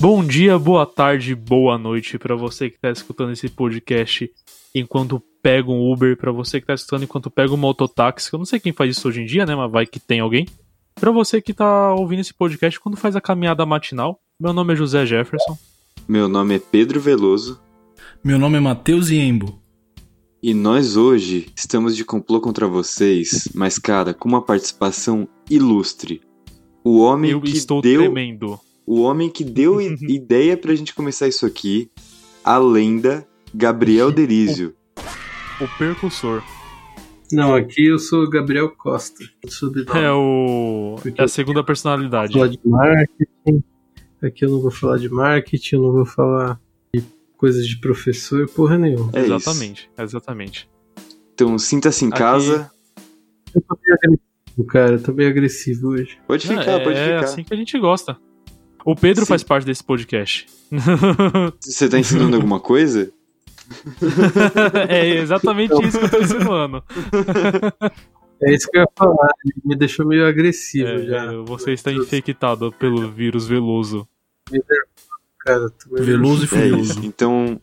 Bom dia, boa tarde, boa noite para você que está escutando esse podcast enquanto pega um Uber, para você que está escutando enquanto pega um mototáxi. Eu não sei quem faz isso hoje em dia, né? Mas vai que tem alguém. Para você que tá ouvindo esse podcast quando faz a caminhada matinal. Meu nome é José Jefferson. Meu nome é Pedro Veloso. Meu nome é Matheus Iembo. E nós hoje estamos de complô contra vocês, mas cara, com uma participação ilustre. O homem Eu que estou deu tremendo. O homem que deu ideia pra gente começar isso aqui, a lenda Gabriel Derizio. O percussor. Não, aqui eu sou o Gabriel Costa. É o. É a segunda personalidade. falar de marketing. Aqui eu não vou falar de marketing, eu não vou falar de coisas de professor, porra nenhuma. É isso. exatamente, exatamente. Então sinta-se em Aqui- casa. Eu tô meio agressivo, cara. Eu tô meio agressivo hoje. Pode ficar, é, pode é ficar. assim que a gente gosta. O Pedro Sim. faz parte desse podcast. Você tá ensinando alguma coisa? é exatamente isso que eu tô ensinando. É isso que eu ia falar. Ele me deixou meio agressivo É, já. é, você está infectado pelo vírus veloso. Cara, tô meio Veloso e É furioso. isso. Então,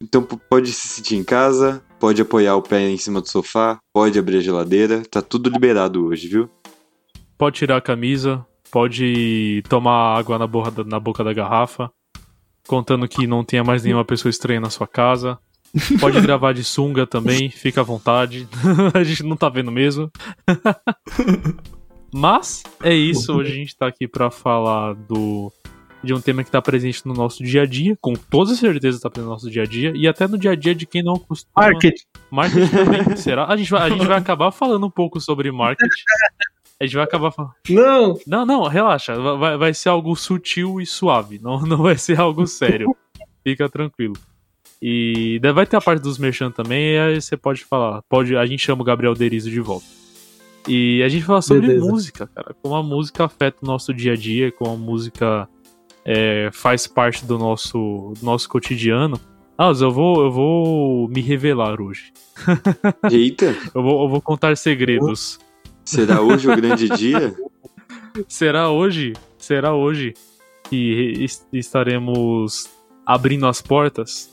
então pode se sentir em casa, pode apoiar o pé em cima do sofá, pode abrir a geladeira, tá tudo liberado hoje, viu? Pode tirar a camisa, pode tomar água na, borra na boca da garrafa, contando que não tenha mais nenhuma pessoa estranha na sua casa. Pode gravar de sunga também, fica à vontade. a gente não tá vendo mesmo. Mas é isso, hoje a gente tá aqui pra falar do de um tema que tá presente no nosso dia a dia, com toda certeza tá presente no nosso dia a dia, e até no dia a dia de quem não costuma. Marketing. Marketing também, será? A gente, vai, a gente vai acabar falando um pouco sobre marketing. A gente vai acabar falando. Não! Não, não, relaxa. Vai, vai ser algo sutil e suave. Não, não vai ser algo sério. Fica tranquilo. E vai ter a parte dos merchan também, e aí você pode falar. Pode, a gente chama o Gabriel Derizo de volta. E a gente fala sobre Beleza. música, cara. Como a música afeta o nosso dia a dia, como a música é, faz parte do nosso, do nosso cotidiano. Ah, mas eu vou, eu vou me revelar hoje. Eita, Eu vou, eu vou contar segredos. Será hoje o grande dia? Será hoje? Será hoje que es- estaremos abrindo as portas?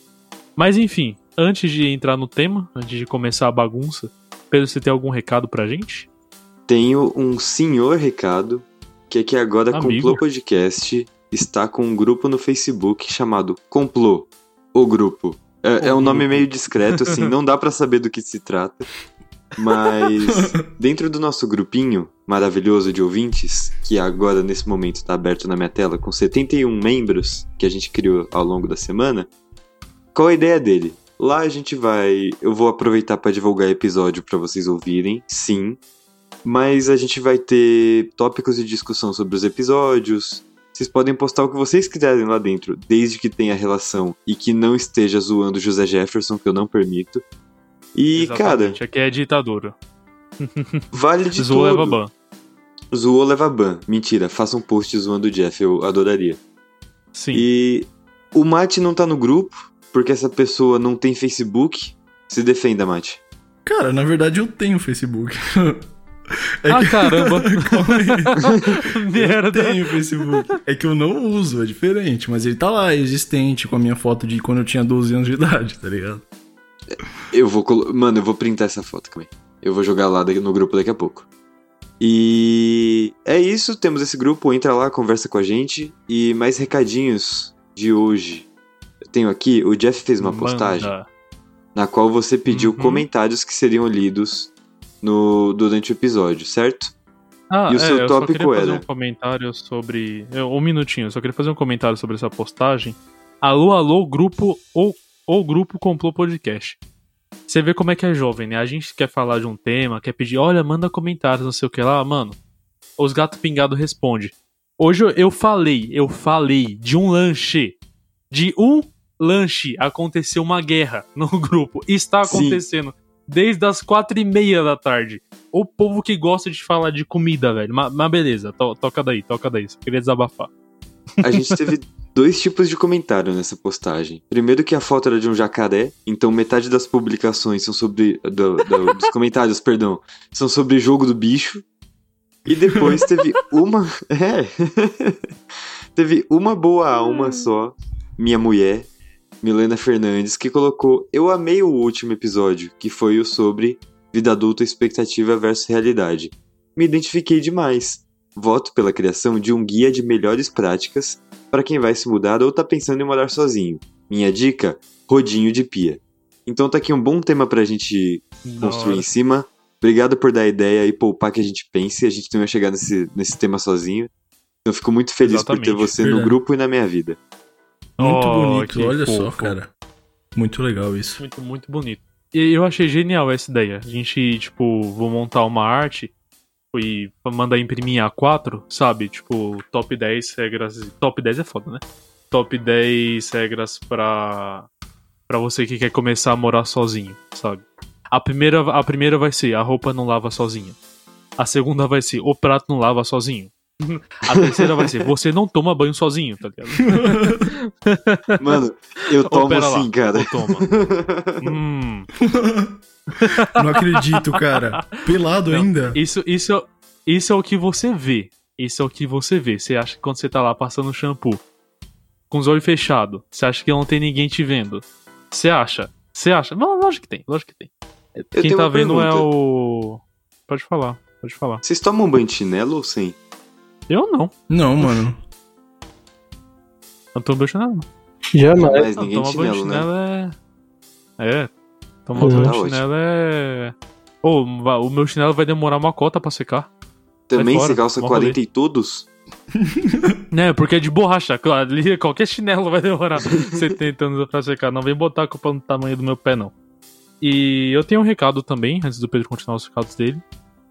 Mas enfim, antes de entrar no tema, antes de começar a bagunça, Pedro, você tem algum recado pra gente? Tenho um senhor recado, que é que agora Amigo. Complô Podcast está com um grupo no Facebook chamado Complô, o grupo. É, é um O nome grupo. meio discreto, assim, não dá pra saber do que se trata. Mas dentro do nosso grupinho maravilhoso de ouvintes, que agora nesse momento está aberto na minha tela com 71 membros que a gente criou ao longo da semana, qual a ideia dele? Lá a gente vai, eu vou aproveitar para divulgar episódio para vocês ouvirem, sim, mas a gente vai ter tópicos de discussão sobre os episódios. Vocês podem postar o que vocês quiserem lá dentro, desde que tenha relação e que não esteja zoando José Jefferson, que eu não permito. E, cara, Exatamente, aqui é ditadura. vale de Zoou leva tudo. ban. Zoou leva ban. Mentira, faça um post zoando o Jeff, eu adoraria. Sim. E o Mate não tá no grupo, porque essa pessoa não tem Facebook. Se defenda, Mate. Cara, na verdade eu tenho Facebook. É Ah, que- caramba. Aí. Eu Merda. tenho Facebook. É que eu não uso, é diferente. Mas ele tá lá, existente, com a minha foto de quando eu tinha 12 anos de idade, tá ligado? Eu vou. Mano, eu vou printar essa foto, aí. Eu vou jogar lá no grupo daqui a pouco. E é isso, temos esse grupo, entra lá, conversa com a gente. E mais recadinhos de hoje. Eu tenho aqui, o Jeff fez uma postagem Manda. na qual você pediu Uhum. comentários que seriam lidos no durante o episódio, certo? Ah, E o seu é, eu só tópico queria fazer era? um comentário sobre. é, Um minutinho, eu só queria fazer um comentário sobre essa postagem. Alô, alô, grupo ou, ou grupo Complô Podcast. Você vê como é que é jovem, né? A gente quer falar de um tema, quer pedir, olha, manda comentários, não sei o que lá, mano. Os gatos pingados responde. Hoje eu, falei, eu falei de um lanche. De um lanche. Aconteceu uma guerra no grupo. Está Sim. acontecendo desde as quatro e meia da tarde. O povo que gosta de falar de comida, velho. Mas, mas beleza, to- toca daí, toca daí. Só queria desabafar. A gente teve dois tipos de comentário nessa postagem. Primeiro que a foto era de um jacaré, então metade das publicações são sobre. do- do- dos comentários, perdão, são sobre jogo do bicho. E depois teve uma. É. Teve uma boa alma só, minha mulher, Milena Fernandes, que colocou: Eu amei o último episódio, que foi o sobre vida adulta, expectativa versus realidade. Me identifiquei demais. Voto pela criação de um guia de melhores práticas para quem vai se mudar ou tá pensando em morar sozinho. Minha dica: rodinho de pia. Então tá aqui um bom tema pra gente construir em Nossa. cima. Obrigado por dar a ideia e poupar que a gente pense. A gente não ia chegar nesse, nesse tema sozinho. Então eu fico muito feliz por ter Exatamente, você no verdade. grupo e na minha vida. Muito Oh, bonito, olha só, fofo. cara. Muito legal isso. Muito, muito bonito. E eu achei genial essa ideia. A gente, tipo, vou montar uma arte e mandar imprimir em A4, sabe? Tipo, top 10 regras. Top 10 é foda, né? Top 10 regras pra, pra você que quer começar a morar sozinho, sabe? A primeira, a primeira vai ser a roupa não lava sozinha. A segunda vai ser o prato não lava sozinho. A terceira vai ser você não toma banho sozinho, tá ligado? Mano, eu Ô, tomo pera lá. assim, cara. Ou toma. Hum. Não acredito, cara. Pelado Não, ainda. Isso, isso, isso é o que você vê. Isso é o que você vê. Você acha que quando você tá lá passando shampoo, com os olhos fechados, você acha que não tem ninguém te vendo? Você acha? Você acha? Não, lógico que tem, lógico que tem. Quem tá vendo é pergunta. o. Pode falar, pode falar. Vocês tomam banho de chinelo ou sem? Eu não. Não, mano. Banho de chinelo. não. Jamais. Mas Não, ninguém tomar banho de chinelo, né? chinelo é. É. Tomar Uhum. banho Tá chinelo é. Ô, va- o meu chinelo vai demorar uma cota pra secar. Também fora, você calça mó 40 e todos? Né, porque é de borracha, claro. ali Qualquer chinelo vai demorar 70 anos pra secar. Não vem botar a culpa no tamanho do meu pé, não. E eu tenho um recado também, antes do Pedro continuar os recados dele,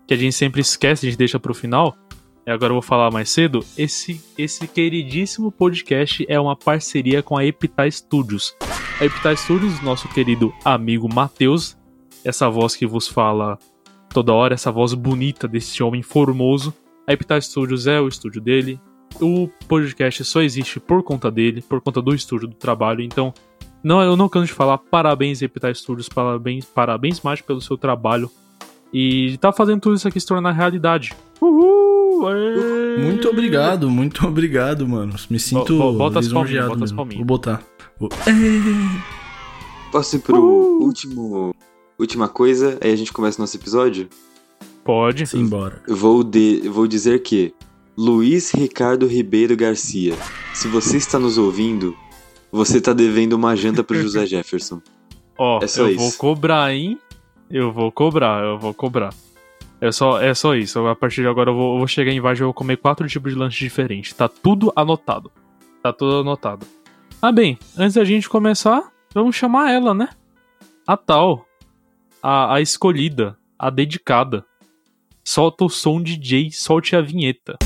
que a gente sempre esquece, a gente deixa pro final. E agora eu vou falar mais cedo. Esse, esse queridíssimo podcast é uma parceria com a Epitai Studios. A Epitai Studios, nosso querido amigo Matheus, essa voz que vos fala toda hora, essa voz bonita desse homem formoso. A Epitai Studios é o estúdio dele. O podcast só existe por conta dele, por conta do estúdio do trabalho. Então, não, eu não canso de falar parabéns, Epitai Studios, parabéns, parabéns mais pelo seu trabalho. E tá fazendo tudo isso aqui se tornar realidade. Uhul! Muito obrigado, muito obrigado, mano. Me sinto bo- bota as palminhas, bota as palminhas. Vou botar. Vou- Posso ir pro último. Última coisa, aí a gente começa o nosso episódio? Pode. Simbora. Eu vou, de, eu vou dizer que Luiz Ricardo Ribeiro Garcia, se você está nos ouvindo, você tá devendo uma janta pro José Jefferson. Ó, É só eu isso. vou cobrar, hein? Eu vou cobrar, eu vou cobrar. É só, é só isso. A partir de agora eu vou, eu vou chegar em Vargem e vou comer quatro tipos de lanche diferentes. Tá tudo anotado. Tá tudo anotado. Ah, bem, antes da gente começar, vamos chamar ela, né? A tal. A, a escolhida. A dedicada. Solta o som DJ, solte a vinheta.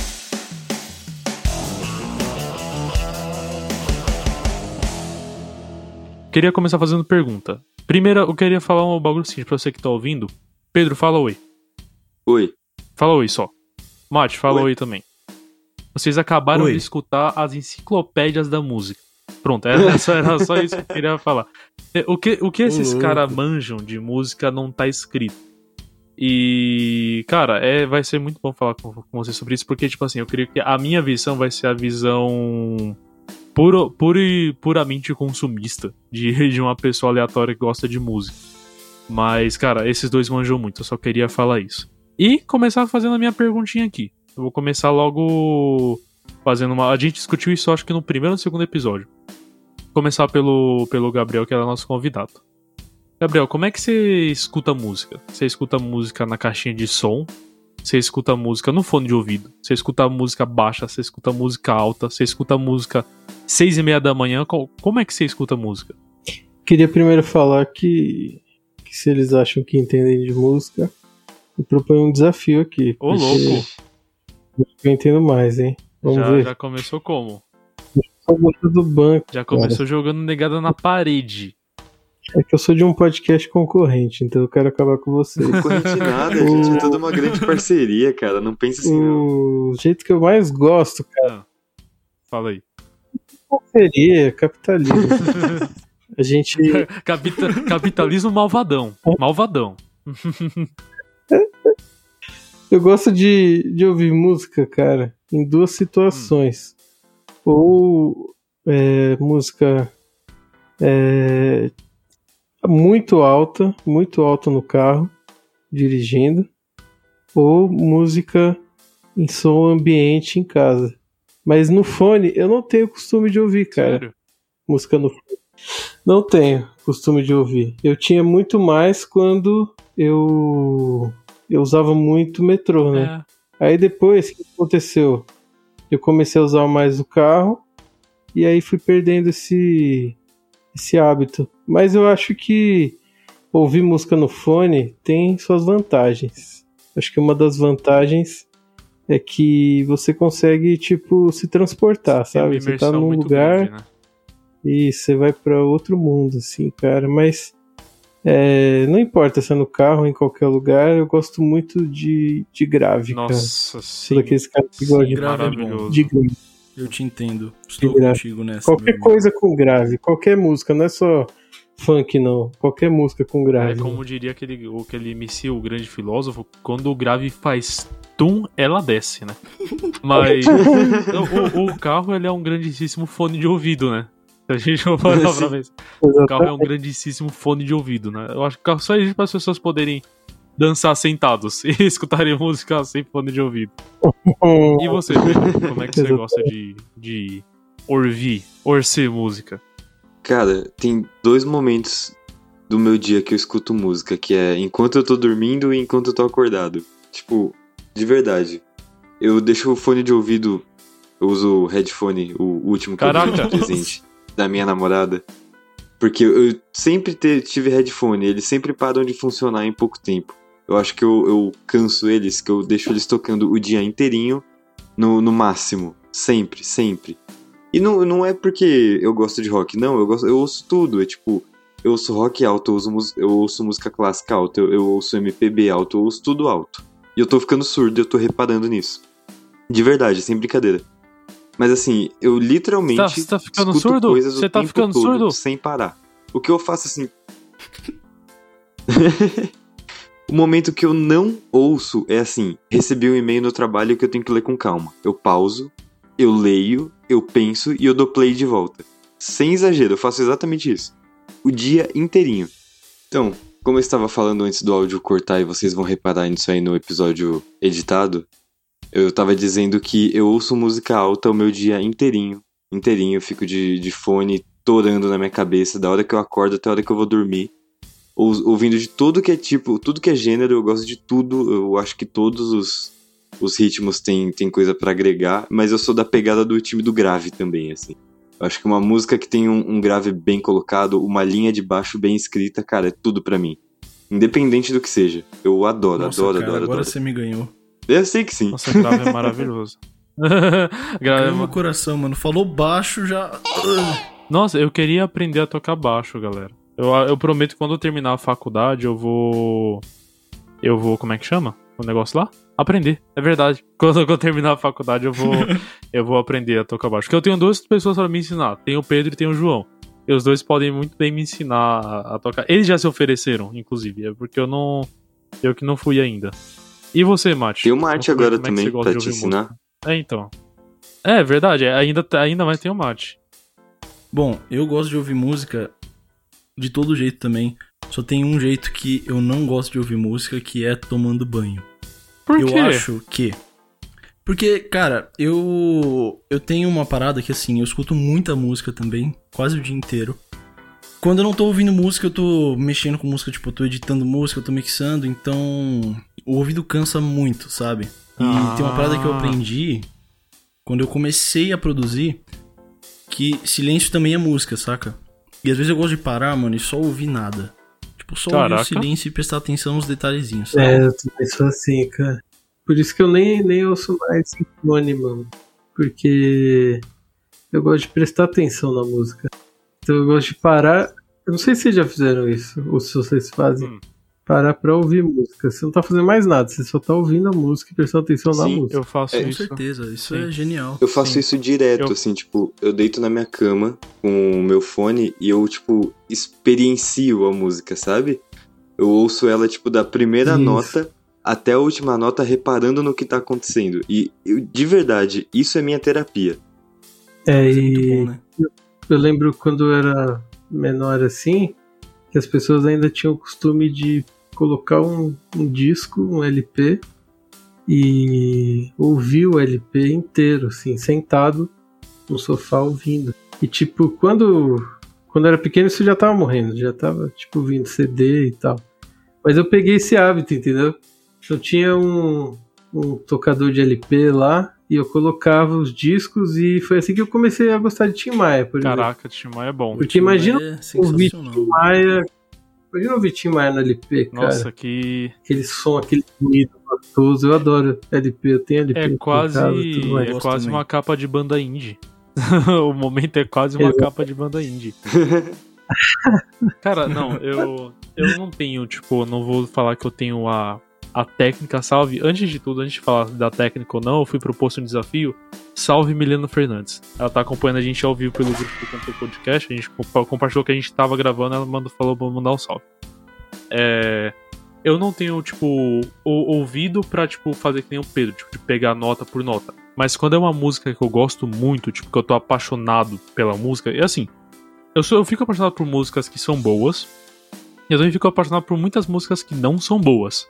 Queria começar fazendo pergunta. Primeiro, eu queria falar um bagulho seguinte pra você que tá ouvindo. Pedro, fala oi. Oi. Fala oi só. Mate, fala oi, Oi. também. Vocês acabaram Oi. de escutar as enciclopédias da música. Pronto, era só, era só isso que eu queria falar. É, O que, o que esses caras manjam de música não tá escrito. E, cara, é, vai ser muito bom falar com, com você sobre isso, porque, tipo assim, eu creio que a minha visão vai ser a visão puro, puro e puramente consumista de, de uma pessoa aleatória que gosta de música. Mas, cara, esses dois manjam muito, eu só queria falar isso. E começar fazendo a minha perguntinha aqui. Eu vou começar logo fazendo uma. A gente discutiu isso, acho que no primeiro ou no segundo episódio. Começar pelo, pelo Gabriel, que era nosso convidado. Gabriel, como é que você escuta música? Você escuta música na caixinha de som? Você escuta música no fone de ouvido? Você escuta música baixa? Você escuta música alta? Você escuta música seis e meia da manhã? Co- Como é que você escuta música? Queria primeiro falar que, que se eles acham que entendem de música, eu proponho um desafio aqui. Ô, louco! Eu entendo mais, hein? Vamos Já, ver. já começou como? Do banco. Já começou jogando negada na parede. É que eu sou de um podcast concorrente, então eu quero acabar com vocês. Corrente nada, a gente é toda uma grande parceria, cara. Não pensa assim, não. o jeito que eu mais gosto, cara, Fala aí. seria capitalismo. A gente. Capita- capitalismo malvadão. Malvadão. Eu gosto de, de ouvir música, cara, em duas situações. ou é, música é, muito alta, muito alta no carro, dirigindo, ou música em som ambiente em casa. Mas no fone eu não tenho costume de ouvir, cara. Sério? Música no fone. Não tenho costume de ouvir. Eu tinha muito mais quando eu eu usava muito metrô, né? É. Aí depois, o que aconteceu? Eu comecei a usar mais o carro e aí fui perdendo esse, esse hábito. Mas eu acho que ouvir música no fone tem suas vantagens. Acho que uma das vantagens é que você consegue, tipo, se transportar, sabe? Você tá num lugar grande, né? e você vai pra outro mundo, assim, cara. Mas é, não importa se é no carro ou em qualquer lugar, eu gosto muito de, de grave, cara. Nossa, sim. Sou daqueles caras que gostam de, grave é de. Eu te entendo. Estou contigo nessa. Qualquer coisa com grave, qualquer música, não é só funk, não. Qualquer música com É grave. como diria aquele, aquele MC, o grande filósofo, quando o grave faz tum, ela desce, né? Mas o, o- o carro ele é um grandíssimo fone de ouvido, né? A gente for parar pra ver. O carro é um grandíssimo fone de ouvido, né? Eu acho que o carro só existe para as pessoas poderem dançar sentados e escutarem música sem fone de ouvido. E você? Como é que você gosta de, de ouvir, orcer música? Cara, tem dois momentos do meu dia que eu escuto música, que é enquanto eu tô dormindo e enquanto eu tô acordado. Tipo, de verdade. Eu deixo o fone de ouvido, eu uso o headphone, o último que eu Caraca. de presente da minha namorada. Porque eu sempre tive headphone, eles sempre param de funcionar em pouco tempo. Eu acho que eu, eu canso eles, que eu deixo eles tocando o dia inteirinho no, no máximo. Sempre, sempre. E não, não é porque eu gosto de rock, não, eu, gosto, eu ouço tudo. É tipo, eu ouço rock alto, eu ouço, eu ouço música clássica alta, eu, eu ouço MPB alto, eu ouço tudo alto. E eu tô ficando surdo, eu tô reparando nisso. De verdade, sem brincadeira. Mas assim, eu literalmente Você tá- tá ficando escuto surdo? coisas o Você tá tempo ficando todo, surdo? sem parar. O que eu faço assim. o momento que eu não ouço é assim: recebi um e-mail no trabalho que eu tenho que ler com calma. Eu pauso, eu leio, eu penso e eu dou play de volta. Sem exagero, eu faço exatamente isso. O dia inteirinho. Então, como eu estava falando antes do áudio cortar e vocês vão reparar nisso aí no episódio editado, eu tava dizendo que eu ouço música alta o meu dia inteirinho. Inteirinho, eu fico de, de fone torando na minha cabeça, da hora que eu acordo até a hora que eu vou dormir. Ou- ouvindo de tudo que é tipo, tudo que é gênero, eu gosto de tudo. Eu acho que todos os, os ritmos têm, têm coisa pra agregar, mas eu sou da pegada do time do grave também, assim. Eu acho que uma música que tem um, um grave bem colocado, uma linha de baixo bem escrita, cara, é tudo pra mim. Independente do que seja. Eu adoro, Nossa, adoro, cara, adoro, agora adoro. você me ganhou. Eu sei que sim. Nossa, grave é maravilhoso. grave é meu coração, mano. Falou baixo já. Nossa, eu queria aprender a tocar baixo, galera. Eu, eu prometo que quando eu terminar a faculdade, eu vou. Eu vou. Como é que chama? O negócio lá? Aprender. É verdade. Quando eu terminar a faculdade, eu vou. eu vou aprender a tocar baixo. Porque eu tenho duas pessoas pra me ensinar. Tem o Pedro e tem o João. E os dois podem muito bem me ensinar a, a tocar. Eles já se ofereceram, inclusive. É porque eu não. Eu que não fui ainda. E você, Mate? Tem o Mate Como é- agora é também pra te ensinar. música? É, então. É verdade, é, ainda, ainda mais tem o Mate. Bom, eu gosto de ouvir música de todo jeito também. Só tem um jeito que eu não gosto de ouvir música, que é tomando banho. Por eu quê? acho que. Porque, cara, eu. Eu tenho uma parada que assim, eu escuto muita música também, quase o dia inteiro. Quando eu não tô ouvindo música, eu tô mexendo com música, tipo, eu tô editando música, eu tô mixando, então. O ouvido cansa muito, sabe? E Ah. tem uma parada que eu aprendi quando eu comecei a produzir que silêncio também é música, saca? E às vezes eu gosto de parar, mano, e só ouvir nada. Tipo, só ouvir Caraca. o silêncio e prestar atenção nos detalhezinhos, sabe? É, eu também sou assim, cara. Por isso que eu nem, nem ouço mais Symphony, mano. Porque eu gosto de prestar atenção na música. Então eu gosto de parar. Eu não sei se vocês já fizeram isso, ou se vocês fazem. Hum. Parar pra ouvir música. Você não tá fazendo mais nada, você só tá ouvindo a música e prestando atenção na Sim, música. Eu faço É, Com isso. certeza, isso Sim. é genial. Eu faço Sim. isso direto, Eu- assim, tipo, eu deito na minha cama com o meu fone e eu, tipo, experiencio a música, sabe? Eu ouço ela, tipo, da primeira Isso. nota até a última nota, reparando no que tá acontecendo. E, eu- de verdade, isso é minha terapia. É, é e muito bom, né? Eu lembro quando eu era menor assim, que as pessoas ainda tinham o costume de colocar um, um disco, um LP, e ouvir o LP inteiro, assim, sentado no sofá ouvindo. E tipo, quando, quando era pequeno isso já tava morrendo, já tava tipo ouvindo CD e tal. Mas eu peguei esse hábito, entendeu? Eu tinha um, um tocador de LP lá e eu colocava os discos e foi assim que eu comecei a gostar de Tim Maia, por exemplo. Caraca, Tim Maia é bom. Porque imagina É ouvir. Tim Maia. Imagina ouvir Tim Maia no LP, cara. Nossa, que Aquele som, aquele ruído gostoso. Eu adoro LP, eu tenho LP. é quase, casa, é quase também. uma capa de banda indie. o momento é quase uma Exato. capa de banda indie. Cara, não, eu eu não tenho, tipo, não vou falar que eu tenho a a técnica salve. Antes de tudo, antes de falar da técnica ou não, eu fui proposto um desafio. Salve Milena Fernandes. Ela tá acompanhando a gente ao vivo pelo grupo do Control Podcast. A gente compa- compartilhou que a gente tava gravando, ela mandou, falou pra mandar um salve. É, eu não tenho, tipo, ouvido pra, tipo, fazer que nem o Pedro, tipo, de pegar nota por nota. Mas quando é uma música que eu gosto muito, tipo, que eu tô apaixonado pela música, é assim. Eu, sou, eu fico apaixonado por músicas que são boas. E eu também fico apaixonado por muitas músicas que não são boas.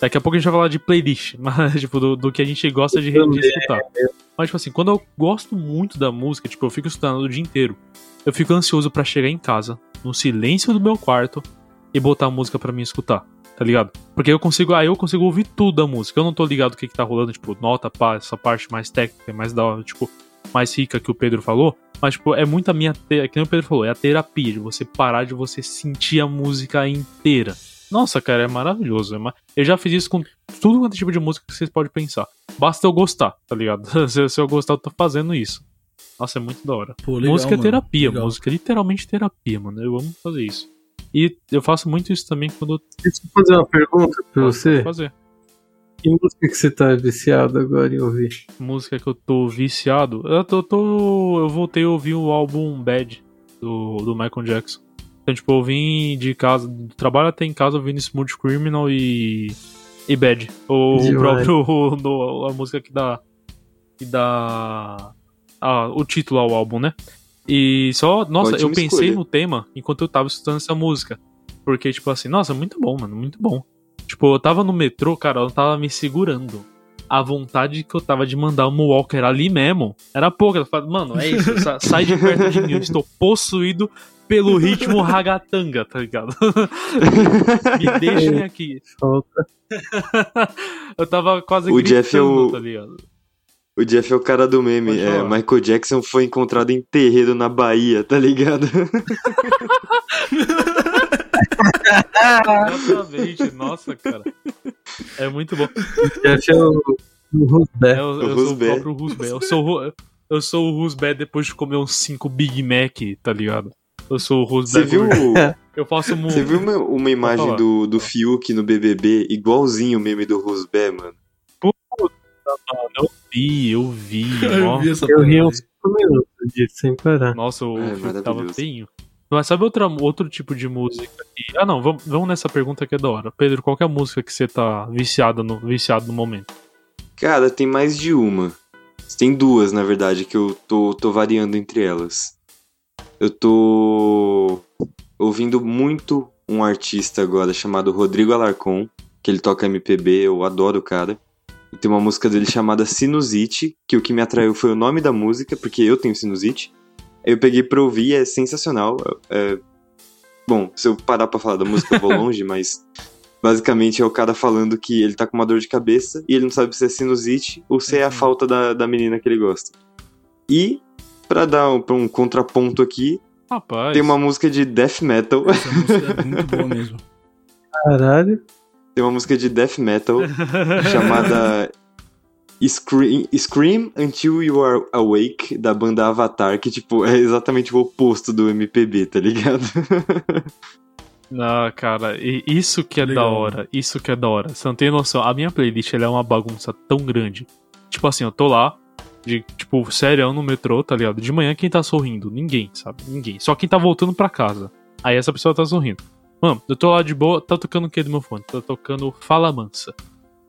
Daqui a pouco a gente vai falar de playlist, mas, tipo, do, do que a gente gosta de, de escutar. Mas, tipo assim, quando eu gosto muito da música, tipo, eu fico estudando o dia inteiro. Eu fico ansioso pra chegar em casa, no silêncio do meu quarto, e botar a música pra mim escutar, tá ligado? Porque eu consigo, aí eu consigo ouvir tudo da música. Eu não tô ligado o que, que tá rolando, tipo, nota, pá, essa parte mais técnica, mais da hora, tipo, mais rica que o Pedro falou. Mas, tipo, é muito a minha. Te... Que nem o Pedro falou, é a terapia, de você parar de você sentir a música inteira. Nossa, cara, é maravilhoso. é Eu já fiz isso com tudo quanto é tipo de música que vocês podem pensar. Basta eu gostar, tá ligado? se, se eu gostar, eu tô fazendo isso. Nossa, é muito da hora. Pô, legal, música é terapia, Legal. música é literalmente terapia, mano. Eu amo fazer isso. E eu faço muito isso também quando eu Deixa eu fazer uma pergunta pra você. fazer. Que música que você tá viciado agora em ouvir? Música que eu tô viciado. Eu tô, tô- eu voltei a ouvir o álbum Bad do, do Michael Jackson. Então, tipo, eu vim de casa, do trabalho até em casa ouvindo Smooth Criminal e. e Bad. O, o próprio. do- a música que dá. que dá. Ah, o título ao álbum, né? E só. Nossa, Ótima eu pensei escolha. no tema enquanto eu tava escutando essa música. Porque, tipo assim, nossa, muito bom, mano, muito bom. Tipo, eu tava no metrô, cara, eu tava me segurando. A vontade que eu tava de mandar o Walker ali mesmo era pouca. Eu Mano, é isso, sa- sai de perto de mim. Eu estou possuído pelo ritmo ragatanga, tá ligado? me deixem aqui. Eu tava quase O gritando, Jeff é o- tá ligado? O Jeff é o cara do meme. É. Michael Jackson foi encontrado em terreiro na Bahia, tá ligado? Exatamente, nossa, cara. É muito bom. Jeff é o, o Rosberg. É, eu, O eu sou o Rusbé. próprio Rusbé. Eu sou, eu sou o Rusbé depois de comer uns 5 Big Mac, tá ligado? Eu sou o Rusbé. Você viu. Eu faço mu... você viu uma, uma imagem do, do Fiuk no BBB igualzinho o meme do Rosbé, mano? Eu vi, eu vi. Eu ó. vi essa Eu ri uns 5 minutos disso, sem parar. Nossa, o É, filme tava feinho. Mas sabe outra, outro tipo de música que... Ah, não, vamos, vamos nessa pergunta que é da hora. Pedro, qual é a música que você tá viciado no, viciado no momento? Cara, tem mais de uma. Tem duas, na verdade, que eu tô, tô variando entre elas. Eu tô ouvindo muito um artista agora chamado Rodrigo Alarcon, que ele toca MPB, eu adoro o cara. E tem uma música dele chamada Sinusite, que o que me atraiu foi o nome da música, porque eu tenho sinusite. Eu peguei pra ouvir, é sensacional. É- Bom, se eu parar pra falar da música eu vou longe, mas basicamente é o cara falando que ele tá com uma dor de cabeça e ele não sabe se é sinusite ou se é a Uhum. falta da, da menina que ele gosta. E, pra dar um, pra um contraponto aqui, Rapaz. tem uma música de death metal. Essa música é muito boa mesmo. Caralho. tem uma música de death metal chamada Scream, Scream Until You Are Awake, da banda Avatar, que, tipo, é exatamente o oposto do MPB, tá ligado? Não, cara, e isso que é Legal, da hora, isso que é da hora. Você não tem noção, a minha playlist ela é uma bagunça tão grande. Tipo assim, eu tô lá, de, tipo, sério, no metrô, tá ligado? De manhã quem tá sorrindo? Ninguém, sabe? Ninguém. Só quem tá voltando pra casa. Aí essa pessoa tá sorrindo. Mano, eu tô lá de boa, tá tocando o que do meu fone? Tá tocando Fala Mansa.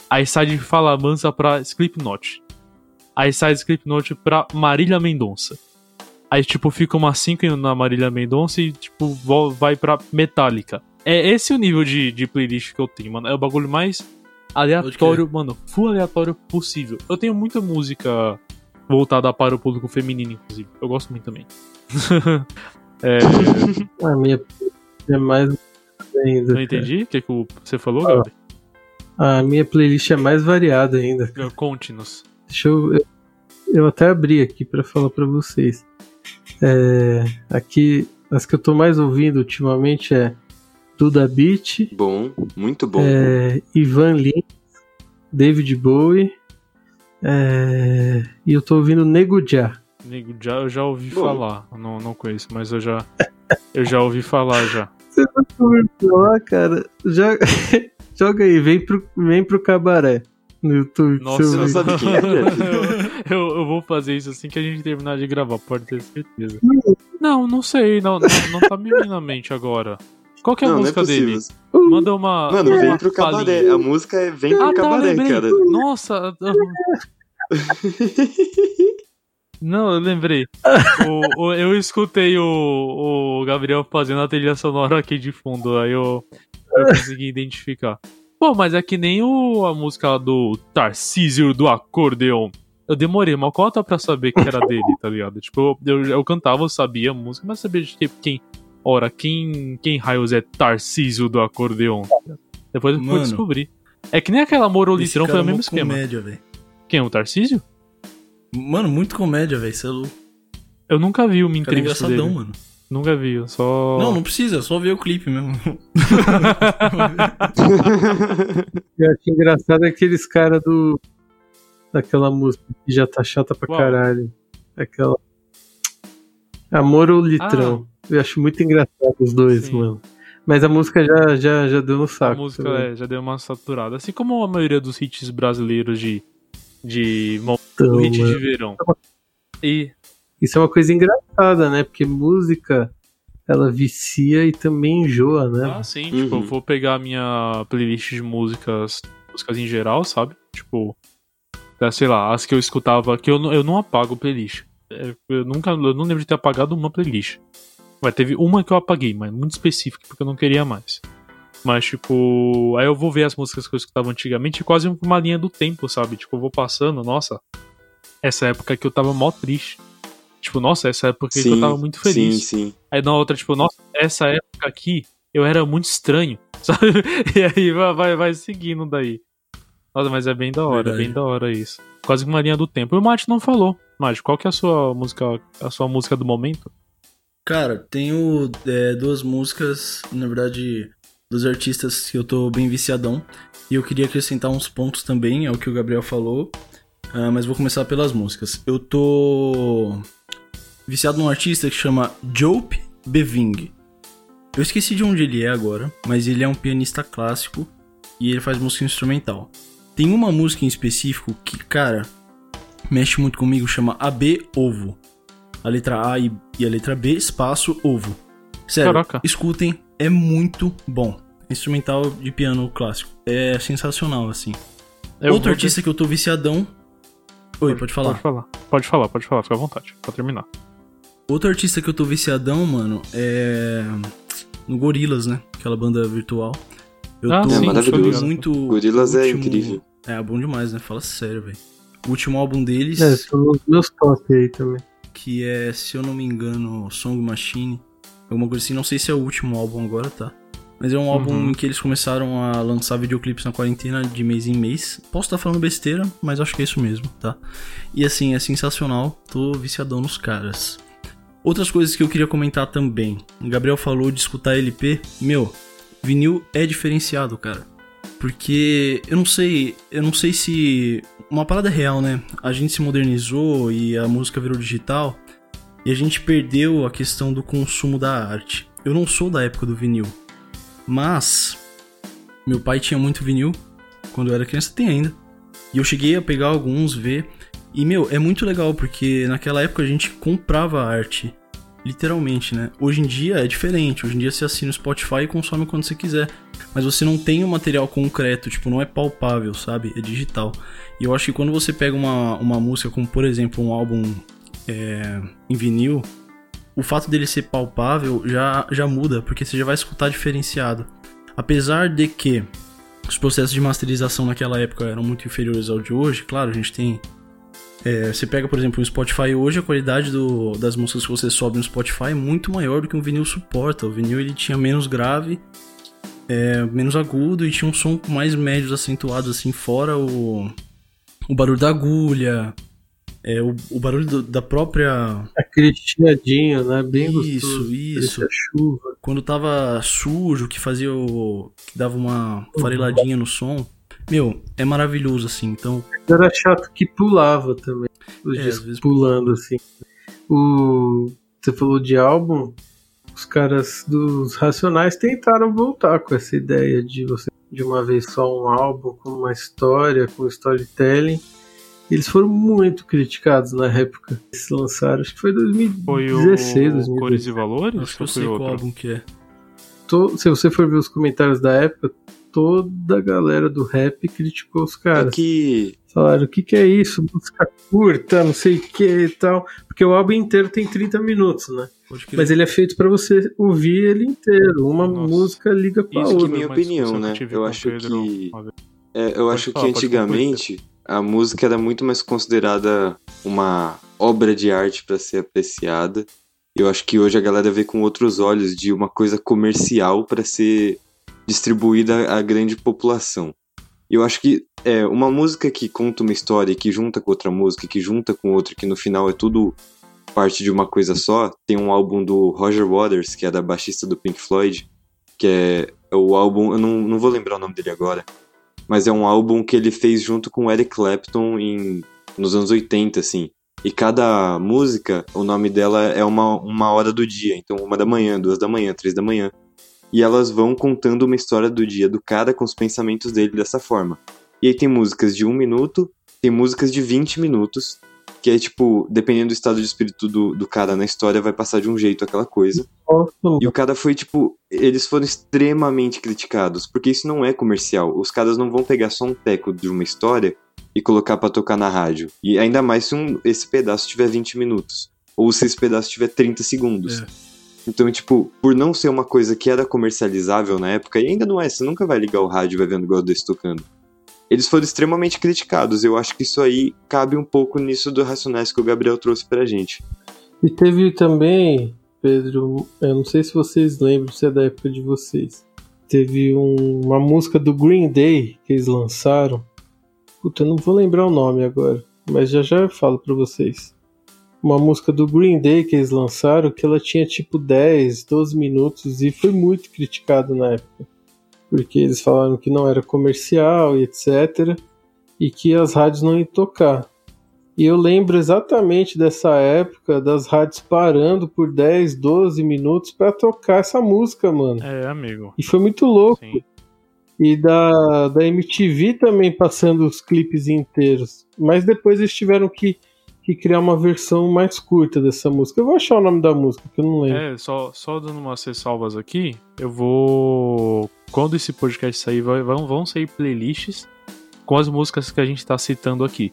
Aí sai de Fala Mansa pra Slipknot. Aí sai de Slipknot pra Marília Mendonça. Aí, tipo, fica uma 5 na Marília Mendonça e, tipo, vai pra Metallica. É esse o nível de, de playlist que eu tenho, mano. É o bagulho mais aleatório, mano, full aleatório possível. Eu tenho muita música voltada para o público feminino, inclusive. Eu gosto muito também. é, A minha é mais ainda. não entendi o que, que você falou, Ah. Gabi? A minha playlist é mais variada ainda. Conte-nos. Deixa eu. Eu, eu até abri aqui pra falar pra vocês. É, aqui, as que eu tô mais ouvindo ultimamente é Duda Beat, Bom, muito bom. é, Ivan Lins, David Bowie. é, e eu tô ouvindo Nego Já. Nego, já, eu já ouvi Bom. falar. Não, não conheço, mas eu já, eu já ouvi falar já. Você não ouviu falar, cara? Já, joga aí, vem pro, vem pro cabaré no YouTube. Nossa, você não sabe quem é, eu, eu, eu vou fazer isso assim que a gente terminar de gravar, pode ter certeza. Não, não sei, não, não, não tá me vindo na mente agora. Qual que é a não, não é música dele? Manda uma. Mano, uma vem pro cabaré. palhinha. A música é Vem pro Ah, tá, cabaré, lembrei. cara. Nossa. Não, eu lembrei. O- o- eu escutei o, o Gabriel fazendo a trilha sonora aqui de fundo, aí eu, eu consegui identificar. Pô, mas é que nem o, a música do Tarcísio do Acordeon. Eu demorei uma cota pra saber que era dele, tá ligado? Tipo, eu, eu cantava, eu sabia a música, mas sabia de tipo, quem. Ora, quem, quem raios é Tarcísio do Acordeon? Depois eu fui descobrir. É que nem aquela Amor ou Esse Litrão cara foi é o mesmo mó esquema. comédia, velho. Quem? O Tarcísio? Mano, muito comédia, velho. Você é louco. Eu nunca vi uma O cara é entrevista engraçadão, dele. mano. Nunca vi, eu só. Não, não precisa, é só ver o clipe mesmo. Eu acho engraçado aqueles caras do. Daquela música que já tá chata pra Qual? caralho. Aquela. Amor ou Litrão. Eu acho muito engraçado os dois, Ah. Sim. mano. Mas a música já, já, já deu no A saco. música também. é, já deu uma saturada. Assim como a maioria dos hits brasileiros de. de. Então, hit de mano. verão. E. Isso é uma coisa engraçada, né? Porque música ela vicia e também enjoa, né? Ah, sim, tipo, eu Uhum. vou pegar a minha playlist de músicas. músicas em geral, sabe? Tipo. é, sei lá, as que eu escutava. Que eu, não- eu não apago playlist. É, Eu nunca. Eu não lembro de ter apagado uma playlist. Mas teve uma que eu apaguei, mas muito específica, porque eu não queria mais. Mas, tipo, aí eu vou ver as músicas que eu escutava antigamente, quase uma linha do tempo, sabe? Tipo, eu vou passando, nossa, essa época que eu tava mó triste. Tipo, nossa, essa época que eu tava muito feliz. Sim, sim. Aí na outra, tipo, nossa, essa época aqui eu era muito estranho, sabe? E aí vai, vai, vai seguindo daí. Nossa, mas é bem da hora, Verdade. bem da hora isso. Quase que uma linha do tempo. E o Mate não falou. Mate, qual que é a sua música, a sua música do momento? Cara, tenho é, duas músicas, na verdade, dos artistas que eu tô bem viciadão. E eu queria acrescentar uns pontos também ao que o Gabriel falou. ah, mas vou começar pelas músicas. Eu tô viciado num artista que chama Jope Beving. Eu esqueci de onde ele é agora, mas ele é um pianista clássico e ele faz música instrumental. Tem uma música em específico que, cara, mexe muito comigo, chama AB Ovo a letra A e, a letra B, espaço, ovo. Sério, Caraca. escutem, é muito bom. Instrumental de piano clássico. É sensacional, assim. Eu Outro artista que eu tô viciadão. Oi, pode falar. Pode falar. Pode falar, pode falar, fica à vontade, pra terminar. Outro artista que eu tô viciadão, mano, é. No Gorilas, né? Aquela banda virtual. Eu Ah, tô sim, É maravilhoso. muito. Gorillaz é último- incrível. É, bom demais, né? Fala sério, velho. O último álbum deles. É, são os meus top aí também. que é, se eu não me engano, Song Machine. Alguma coisa assim, não sei se é o último álbum agora, tá? Mas é um álbum Uhum. em que eles começaram a lançar videoclipes na quarentena de mês em mês. Posso estar falando besteira, mas acho que é isso mesmo, tá? E assim, é sensacional, tô viciadão nos caras. Outras coisas que eu queria comentar também. O Gabriel falou de escutar LP. Meu, vinil é diferenciado, cara. Porque eu não sei, eu não sei se uma parada real, né? A gente se modernizou e a música virou digital e a gente perdeu a questão do consumo da arte. Eu não sou da época do vinil, mas meu pai tinha muito vinil quando eu era criança, tem ainda. E eu cheguei a pegar alguns, ver. E meu, é muito legal porque naquela época a gente comprava arte. Literalmente, né? Hoje em dia é diferente. Hoje em dia você assina o Spotify e consome quando você quiser. Mas você não tem um material concreto, tipo, não é palpável, sabe? É digital. E eu acho que quando você pega uma, uma música como, por exemplo, um álbum é, em vinil, o fato dele ser palpável já, já muda, porque você já vai escutar diferenciado. Apesar de que os processos de masterização naquela época eram muito inferiores ao de hoje, claro, a gente tem. É, você pega, por exemplo, o Spotify hoje, a qualidade do, das músicas que você sobe no Spotify é muito maior do que um vinil suporta. O vinil ele tinha menos grave, é, menos agudo e tinha um som com mais médios acentuados, assim, fora o, o barulho da agulha, é, o, o barulho do, da própria. Aquele chiadinho, né? Bem isso, gostoso. isso. Chuva. Quando tava sujo, que fazia o. que dava uma fareladinha no som. Meu, é maravilhoso, assim. Então, Era chato que pulava também. Os É, discos pulando, assim. O... Você falou de álbum, os caras dos Racionais tentaram voltar com essa ideia de você de uma vez só um álbum com uma história, com storytelling. Eles foram muito criticados na época. Eles lançaram, acho que foi Foi 2016, o Cores e 2017. Valores? acho que eu sei foi qual álbum que é. To- Se você for ver os comentários da época, toda a galera do rap criticou os É caras. que Falaram, o que, que é isso? Música curta, não sei o que e tal. Porque o álbum inteiro tem 30 minutos, né? Mas ele é feito pra você ouvir ele inteiro. Uma Nossa. música liga com a Isso que outra. minha opinião, né? eu acho Pedro que-. É, eu Pode acho falar, que antigamente a música era muito mais considerada uma obra de arte para ser apreciada. Eu acho que hoje a galera vê com outros olhos de uma coisa comercial para ser distribuída à grande população. E eu acho que é uma música que conta uma história, que junta com outra música, que junta com outra, que no final é tudo parte de uma coisa só. Tem um álbum do Roger Waters, que é da baixista do Pink Floyd, que é o álbum, eu não, não vou lembrar o nome dele agora, mas é um álbum que ele fez junto com Eric Clapton em, nos anos 80, assim. E cada música, o nome dela é uma, uma hora do dia. Então, uma da manhã, duas da manhã, três da manhã. E elas vão contando uma história do dia do cara com os pensamentos dele dessa forma. E aí tem músicas de um minuto, tem músicas de 20 minutos, que é tipo, dependendo do estado de espírito do, do cara na história, vai passar de um jeito aquela coisa. E o cara foi, tipo, eles foram extremamente criticados, porque isso não é comercial. Os caras não vão pegar só um teco de uma história e colocar pra tocar na rádio. E ainda mais se um, esse pedaço tiver 20 minutos. Ou se esse pedaço tiver 30 segundos. É. Então, tipo, por não ser uma coisa que era comercializável na época, e ainda não é, você nunca vai ligar o rádio e vai vendo desse tocando. Eles foram extremamente criticados. Eu acho que isso aí cabe um pouco nisso do Racionais que o Gabriel trouxe pra gente. E teve também, Pedro, eu não sei se vocês lembram, se é da época de vocês. Teve um- uma música do Green Day que eles lançaram. Puta, eu não vou lembrar o nome agora, mas já já eu falo pra vocês. Uma música do Green Day que eles lançaram que ela tinha tipo 10, 12 minutos e foi muito criticado na época. Porque eles falaram que não era comercial e etc. E que as rádios não iam tocar. E eu lembro exatamente dessa época das rádios parando por 10, 12 minutos pra tocar essa música, mano. É, amigo. E foi muito louco. Sim. E da, da MTV também passando os clipes inteiros. Mas depois eles tiveram que, que criar uma versão mais curta dessa música. Eu vou achar o nome da música, que eu não lembro. É, só, só dando umas ressalvas aqui, eu vou. Quando esse podcast sair, vai- vão, vão sair playlists com as músicas que a gente tá citando aqui.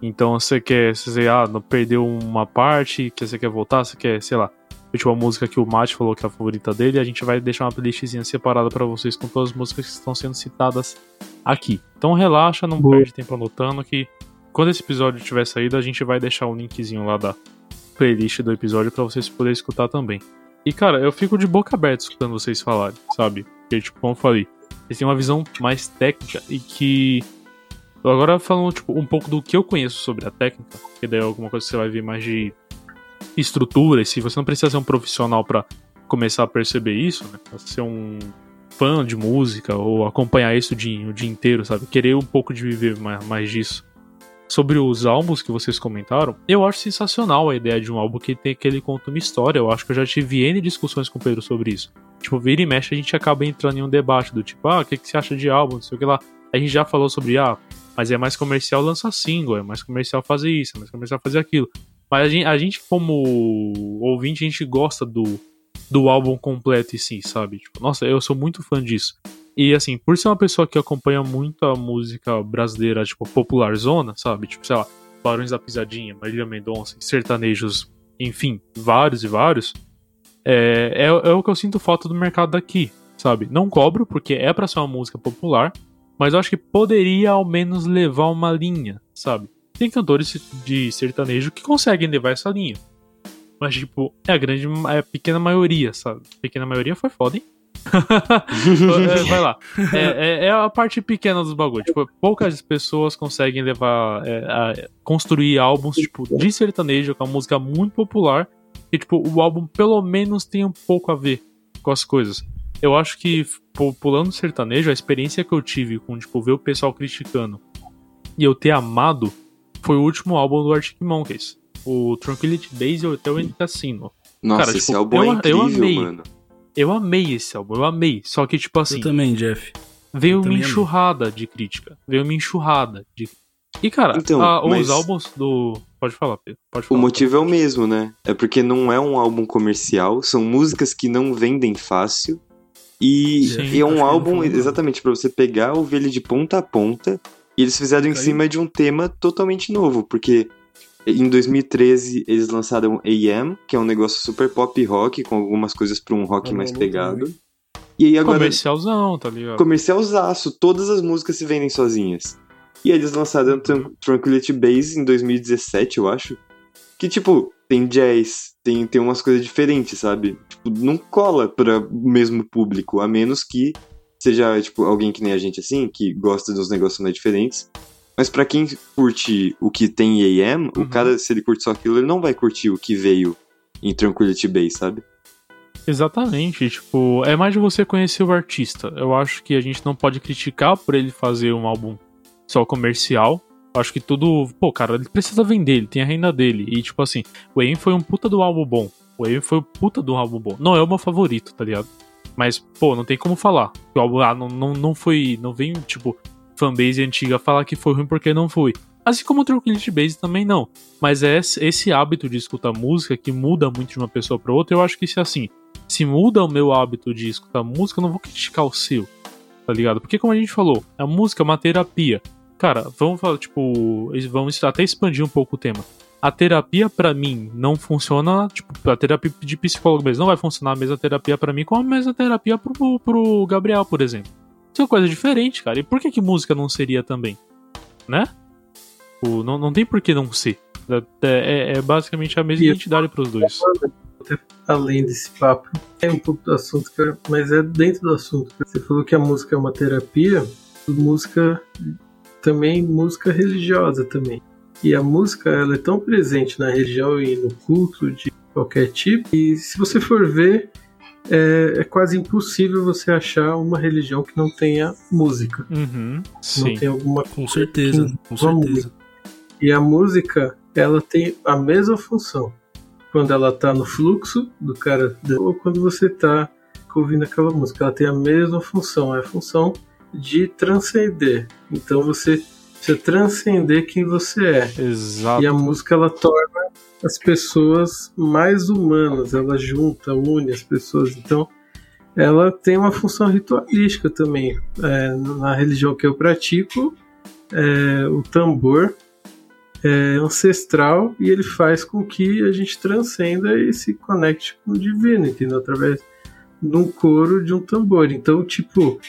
Então você quer, se você ah, não perdeu uma parte, que você quer voltar, você quer, sei lá, tipo a música que o Mate falou que é a favorita dele, a gente vai deixar uma playlistzinha separada pra vocês com todas as músicas que estão sendo citadas aqui. Então relaxa, não Boa. perde tempo anotando que quando esse episódio tiver saído, a gente vai deixar o linkzinho lá da playlist do episódio pra vocês poderem escutar também. E cara, eu fico de boca aberta escutando vocês falarem, sabe? Porque, tipo, como eu falei, eles têm uma visão mais técnica e que. Agora falando, tipo, um pouco do que eu conheço sobre a técnica, que daí é alguma coisa que você vai ver mais de estrutura, e se você não precisa ser um profissional pra começar a perceber isso, né? Pra ser um fã de música ou acompanhar isso o dia, o dia inteiro, sabe? Querer um pouco de viver mais, mais disso. Sobre os álbuns que vocês comentaram, eu acho sensacional a ideia de um álbum que, tem, que ele conta uma história. Eu acho que eu já tive N discussões com o Pedro sobre isso. Tipo, vira e mexe, a gente acaba entrando em um debate do tipo, ah, o que, que você acha de álbum, não sei o que lá. A gente já falou sobre, ah, mas é mais comercial lançar single, é mais comercial fazer isso, é mais comercial fazer aquilo. Mas a gente, a gente como ouvinte, a gente gosta do, do álbum completo em si, sabe? Tipo, nossa, eu sou muito fã disso. E assim, por ser uma pessoa que acompanha muito a música brasileira, tipo, popular zona, sabe? Tipo, sei lá, Barões da Pisadinha, Marília Mendonça, sertanejos, enfim, vários e vários, é, é, é, o que eu sinto falta do mercado daqui, sabe? Não cobro, porque é pra ser uma música popular, mas eu acho que poderia ao menos levar uma linha, sabe? Tem cantores de sertanejo que conseguem levar essa linha. Mas, tipo, é a grande, é a pequena maioria, sabe? Pequena maioria foi foda, hein? É, vai lá. É, é, é, a parte pequena dos bagulhos. Tipo, poucas pessoas conseguem levar. É, construir álbuns tipo, de sertanejo, com uma música muito popular. E, tipo, o álbum pelo menos tem um pouco a ver com as coisas. Eu acho que, pulando sertanejo, a experiência que eu tive com, tipo, ver o pessoal criticando e eu ter amado foi o último álbum do Arctic Monkeys. O Tranquility Base até o Cassino. Nossa, Cara, esse tipo, álbum é eu, é incrível, eu amei. mano. Eu amei esse álbum, eu amei. Só que, tipo assim. Eu também, Jeff. Veio eu uma enxurrada amei. de crítica. Veio uma enxurrada de. E, cara, então, a, mas... os álbuns do. Pode falar, Pedro. Pode falar. O motivo é o mesmo, né? É porque não é um álbum comercial, são músicas que não vendem fácil. E, Sim, e é um álbum exatamente para você pegar, ouvir ele de ponta a ponta. E eles fizeram em cima de um tema totalmente novo, porque em 2013, eles lançaram AM, que é um negócio super pop rock, com algumas coisas pra um rock mais pegado. E aí agora. Comercialzão, tá ligado? Comercialzaço, todas as músicas se vendem sozinhas. E aí eles lançaram uhum. Tranquility Base em 2017, eu acho. Que, tipo, tem jazz, tem, tem umas coisas diferentes, sabe? Tipo, não cola para o mesmo público, a menos que seja, tipo, alguém que nem a gente assim, que gosta dos negócios mais diferentes. Mas para quem curte o que tem em AM, uhum. o cara, se ele curte só aquilo, ele não vai curtir o que veio em Tranquility Base, sabe? Exatamente, tipo, é mais de você conhecer o artista. Eu acho que a gente não pode criticar por ele fazer um álbum só comercial. Eu acho que tudo, pô, cara, ele precisa vender, ele tem a renda dele. E tipo assim, o AM foi um puta do álbum bom. O AM foi um puta do álbum bom. Não é o meu favorito, tá ligado? Mas, pô, não tem como falar. O álbum ah, não, não, não foi. Não vem, tipo, fanbase antiga falar que foi ruim porque não foi. Assim como o Tranquility Base também não. Mas é esse hábito de escutar música que muda muito de uma pessoa para outra. Eu acho que se assim, se muda o meu hábito de escutar música, eu não vou criticar o seu. Tá ligado? Porque como a gente falou, a música é uma terapia. Cara, vamos falar, tipo, vamos até expandir um pouco o tema. A terapia para mim não funciona, tipo, a terapia de psicólogo mesmo não vai funcionar a mesma terapia para mim como a mesma terapia pro, pro Gabriel, por exemplo. Isso é uma coisa diferente, cara. E por que, que música não seria também? Né? O, não, não tem por que não ser. É, é, é basicamente a mesma e identidade para os dois. Além desse papo, é um pouco do assunto, mas é dentro do assunto. Você falou que a música é uma terapia, música também música religiosa também. E a música ela é tão presente na religião e no culto de qualquer tipo. E se você for ver, é, é, quase impossível você achar uma religião que não tenha música. Uhum, não tem alguma Com certeza, com certeza. E a música, ela tem a mesma função quando ela tá no fluxo do cara ou quando você tá ouvindo aquela música. Ela tem a mesma função, é a função de transcender. Então você precisa transcender quem você é. Exato. E a música ela torna as pessoas mais humanas, ela junta, une as pessoas. Então, ela tem uma função ritualística também. É, na religião que eu pratico, é, o tambor é ancestral e ele faz com que a gente transcenda e se conecte com o divino, entendeu? Através de um coro de um tambor. Então, tipo,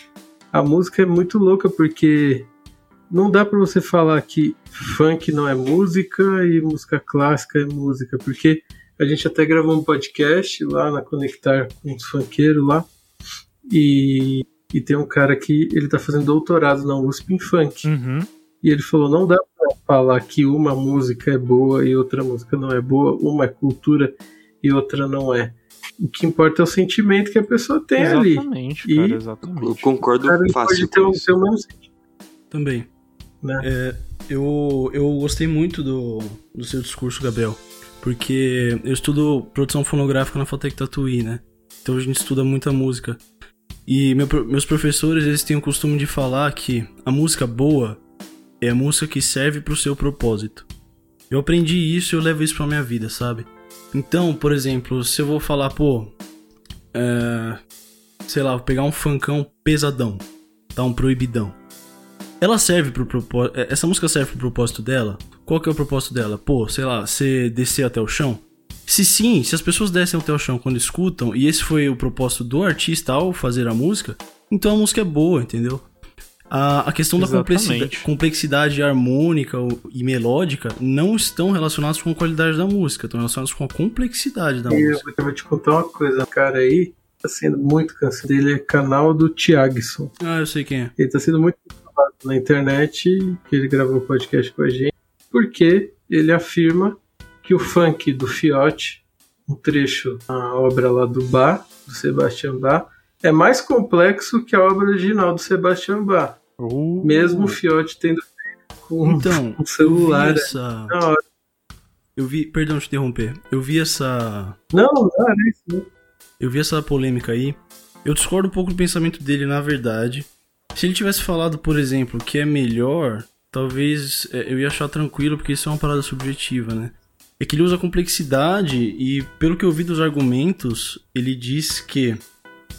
a música é muito louca porque não dá para você falar que funk não é música e música clássica é música, porque a gente até gravou um podcast lá na Conectar com os funkeiros lá e, e tem um cara que ele tá fazendo doutorado na USP em funk. Uhum. E ele falou, não dá pra falar que uma música é boa e outra música não é boa, uma é cultura e outra não é. O que importa é o sentimento que a pessoa tem exatamente, ali. Cara, exatamente. Eu concordo cara, fácil pode ter, o, ter o mesmo sentimento. Também. Né? É, eu, eu gostei muito do, do seu discurso, Gabriel, porque eu estudo produção fonográfica na Fatec Tatuí, né? Então a gente estuda muita música. E meu, meus professores, eles têm o costume de falar que a música boa é a música que serve pro seu propósito. Eu aprendi isso e eu levo isso pra minha vida, sabe? Então, por exemplo, se eu vou falar, pô, é, sei lá, vou pegar um funkão pesadão, tá um proibidão ela serve pro propósito. É, essa música serve pro propósito dela? qual que é o propósito dela? Pô, sei lá, você descer até o chão? Se sim, se as pessoas descem até o chão quando escutam, e esse foi o propósito do artista ao fazer a música, então a música é boa, entendeu? A, a questão da complexidade, Exatamente. complexidade harmônica e melódica não estão relacionadas com a qualidade da música, estão relacionadas com a complexidade da E eu música. vou te contar uma coisa, o cara aí tá sendo muito cansado. Ele é canal do Thiagson. Ah, eu sei quem é. Ele tá sendo muito na internet, que ele gravou um podcast com a gente, porque ele afirma que o funk do Fiote, um trecho da obra lá do Bach, do Sebastian Bach, é mais complexo que a obra original do Sebastian Bach. Uh, Mesmo o Fiote tendo com Então, um celular. vi essa. Na hora. Eu vi. Perdão te interromper. Eu vi essa. Não, não era isso. Não. Eu vi essa polêmica aí. Eu discordo um pouco do pensamento dele, na verdade. Se ele tivesse falado, por exemplo, que é melhor, talvez é, eu ia achar tranquilo, porque isso é uma parada subjetiva, né? É que ele usa complexidade e, pelo que eu vi dos argumentos, ele diz que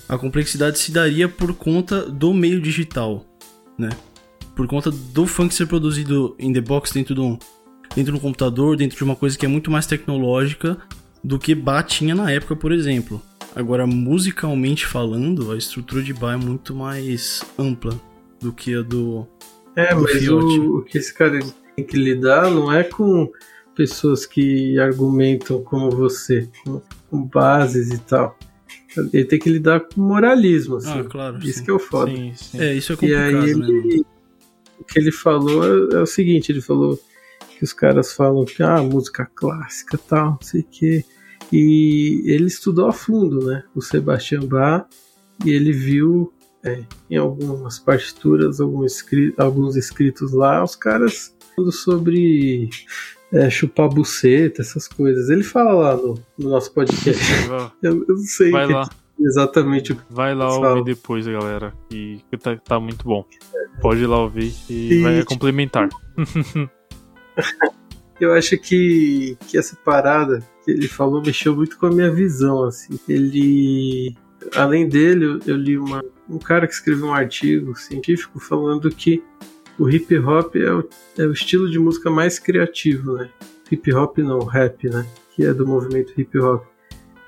a complexidade se daria por conta do meio digital, né? Por conta do funk ser produzido in the box dentro de um, dentro de um computador, dentro de uma coisa que é muito mais tecnológica do que Bach tinha na época, por exemplo. Agora, musicalmente falando, a estrutura de Bach é muito mais ampla do que a do. É, do mas Fiote. o, o que esse cara tem que lidar não é com pessoas que argumentam como você, com, com bases e tal. Ele tem que lidar com moralismo, assim. Ah, claro. Isso sim. que é o foda. sim, sim. É, isso é E complicado, aí né? ele, o que ele falou é, é o seguinte, ele falou que os caras falam que ah, música clássica tal, não sei o quê. E ele estudou a fundo, né? O Sebastian Bach e ele viu é, em algumas partituras, algum escri- alguns escritos lá, os caras falando sobre é, chupar buceta, essas coisas. Ele fala lá no, no nosso podcast. Eu, eu não sei Vai que- lá, exatamente o que vai lá ouvir depois, galera. Que, que tá, tá muito bom. Pode ir lá ouvir e E, vai complementar. Eu acho que, que essa parada que ele falou mexeu muito com a minha visão, assim. Ele, além dele, eu, li uma, um cara que escreveu um artigo científico falando que o hip hop é o, é o estilo de música mais criativo, né? Hip hop não, rap, né? Que é do movimento hip hop.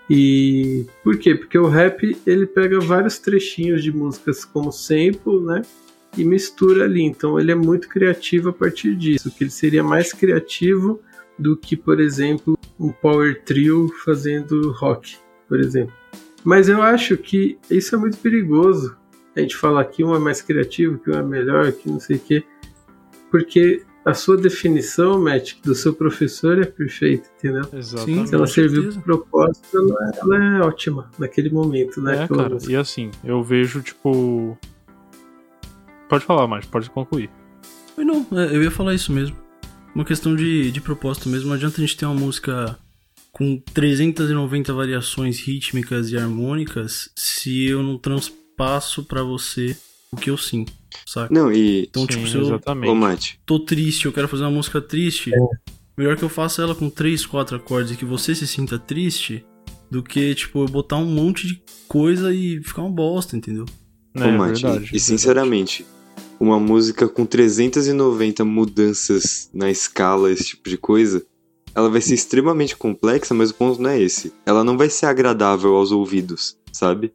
E por quê? Porque o rap ele pega vários trechinhos de músicas como sample, né? E mistura ali. Então ele é muito criativo a partir disso, que ele seria mais criativo do que, por exemplo, um power trio fazendo rock, por exemplo. Mas eu acho que isso é muito perigoso. A gente falar que um é mais criativo, que um é melhor, que não sei o quê. Porque a sua definição, Matt, do seu professor é perfeita, entendeu? Exatamente. Se ela serviu certeza. pro propósito, ela é, ela é ótima naquele momento, né? É, cara. E assim, eu vejo, tipo. Pode falar mais, pode concluir. Mas não, é, eu ia falar isso mesmo. Uma questão de, de propósito mesmo. Não adianta a gente ter uma música com 390 variações rítmicas e harmônicas se eu não transpasso pra você o que eu sinto, saca? Não, e. Então, Sim, tipo, se eu exatamente. Ô, tô triste, eu quero fazer uma música triste, É. melhor que eu faça ela com 3, 4 acordes e que você se sinta triste do que, tipo, eu botar um monte de coisa e ficar uma bosta, entendeu? É, ô, Mate, verdade, e verdade. sinceramente, uma música com 390 mudanças na escala, esse tipo de coisa, ela vai ser extremamente complexa, mas o ponto não é esse. Ela não vai ser agradável aos ouvidos, sabe?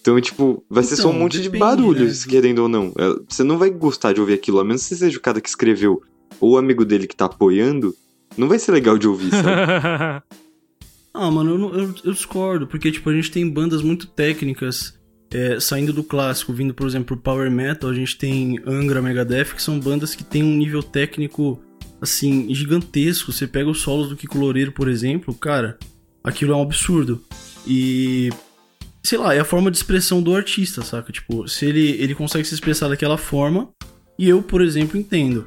Então, tipo, vai ser só um Então, monte de depende, barulhos, né? querendo ou não. É, Você não vai gostar de ouvir aquilo, a menos que você seja o cara que escreveu ou o amigo dele que tá apoiando, não vai ser legal de ouvir, sabe? Ah, mano, eu, eu, eu discordo, porque, tipo, a gente tem bandas muito técnicas é, saindo do clássico, vindo, por exemplo, pro Power Metal, a gente tem Angra, Megadeth, que são bandas que têm um nível técnico, assim, gigantesco. Você pega os solos do Kiko Loureiro, por exemplo, cara, aquilo é um absurdo. E, sei lá, é a forma de expressão do artista, saca? Tipo, se ele, ele consegue se expressar daquela forma, e eu, por exemplo, entendo.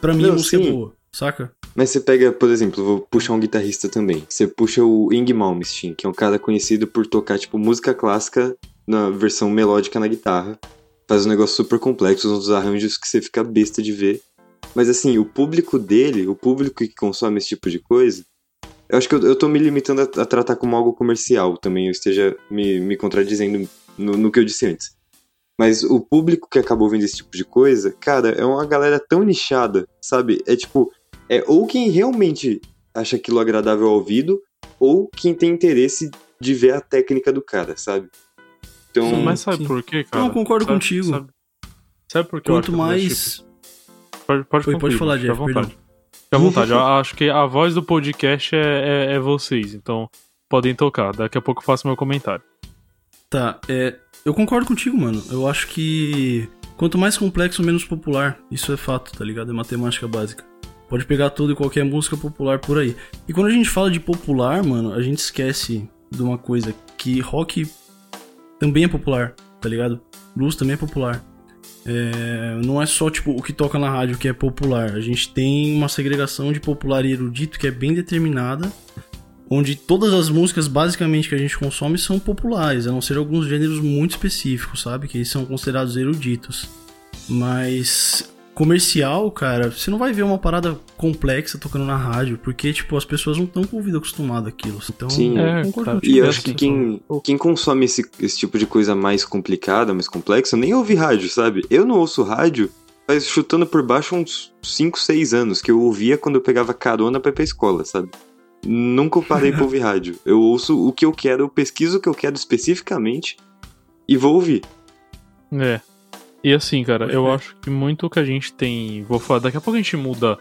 Pra mim, a Não, música é sim. boa, saca? Mas você pega, por exemplo, vou puxar um guitarrista também. Você puxa o Ing Malmsteen, que é um cara conhecido por tocar, tipo, música clássica na versão melódica na guitarra. Faz um negócio super complexo, uns arranjos que você fica besta de ver. Mas assim, o público dele, o público que consome esse tipo de coisa, eu acho que eu, eu tô me limitando a, a tratar como algo comercial também, eu esteja me, me contradizendo no, no que eu disse antes. Mas o público que acabou vendo esse tipo de coisa, cara, é uma galera tão nichada, sabe? É tipo, É ou quem realmente acha aquilo agradável ao ouvido, ou quem tem interesse de ver a técnica do cara, sabe? Então, Mas sabe sim. por quê, cara? Não, eu concordo Sabe- contigo. Sabe, sabe por acho Quanto mais. tipo? Pode, pode, Oi, pode falar, fica à Jeff, vontade. perdão. Fica à vontade. Eu acho que a voz do podcast é, é, é vocês, então podem tocar. Daqui a pouco eu faço meu comentário. Tá, é. Eu concordo contigo, mano. Eu acho que. Quanto mais complexo, menos popular. Isso é fato, tá ligado? É matemática básica. Pode pegar toda e qualquer música popular por aí. E quando a gente fala de popular, mano, a gente esquece de uma coisa: que rock também é popular, tá ligado? Blues também é popular. É, não é só tipo o que toca na rádio que é popular. A gente tem uma segregação de popular e erudito que é bem determinada, onde todas as músicas basicamente que a gente consome são populares, a não ser alguns gêneros muito específicos, sabe? Que eles são considerados eruditos. Mas comercial, cara, você não vai ver uma parada complexa tocando na rádio, porque tipo as pessoas não estão com o ouvido acostumado àquilo. Então, Sim. eu É, contigo, E eu acho que quem, quem consome esse, esse tipo de coisa mais complicada, mais complexa, nem ouve rádio, sabe? Eu não ouço rádio faz chutando por baixo uns 5, 6 anos, que eu ouvia quando eu pegava carona pra ir pra escola, sabe? Nunca parei pra ouvir rádio. Eu ouço o que eu quero, eu pesquiso o que eu quero especificamente e vou ouvir. É. E assim, cara, Pode eu crer. acho que muito que a gente tem. Vou falar, daqui a pouco a gente muda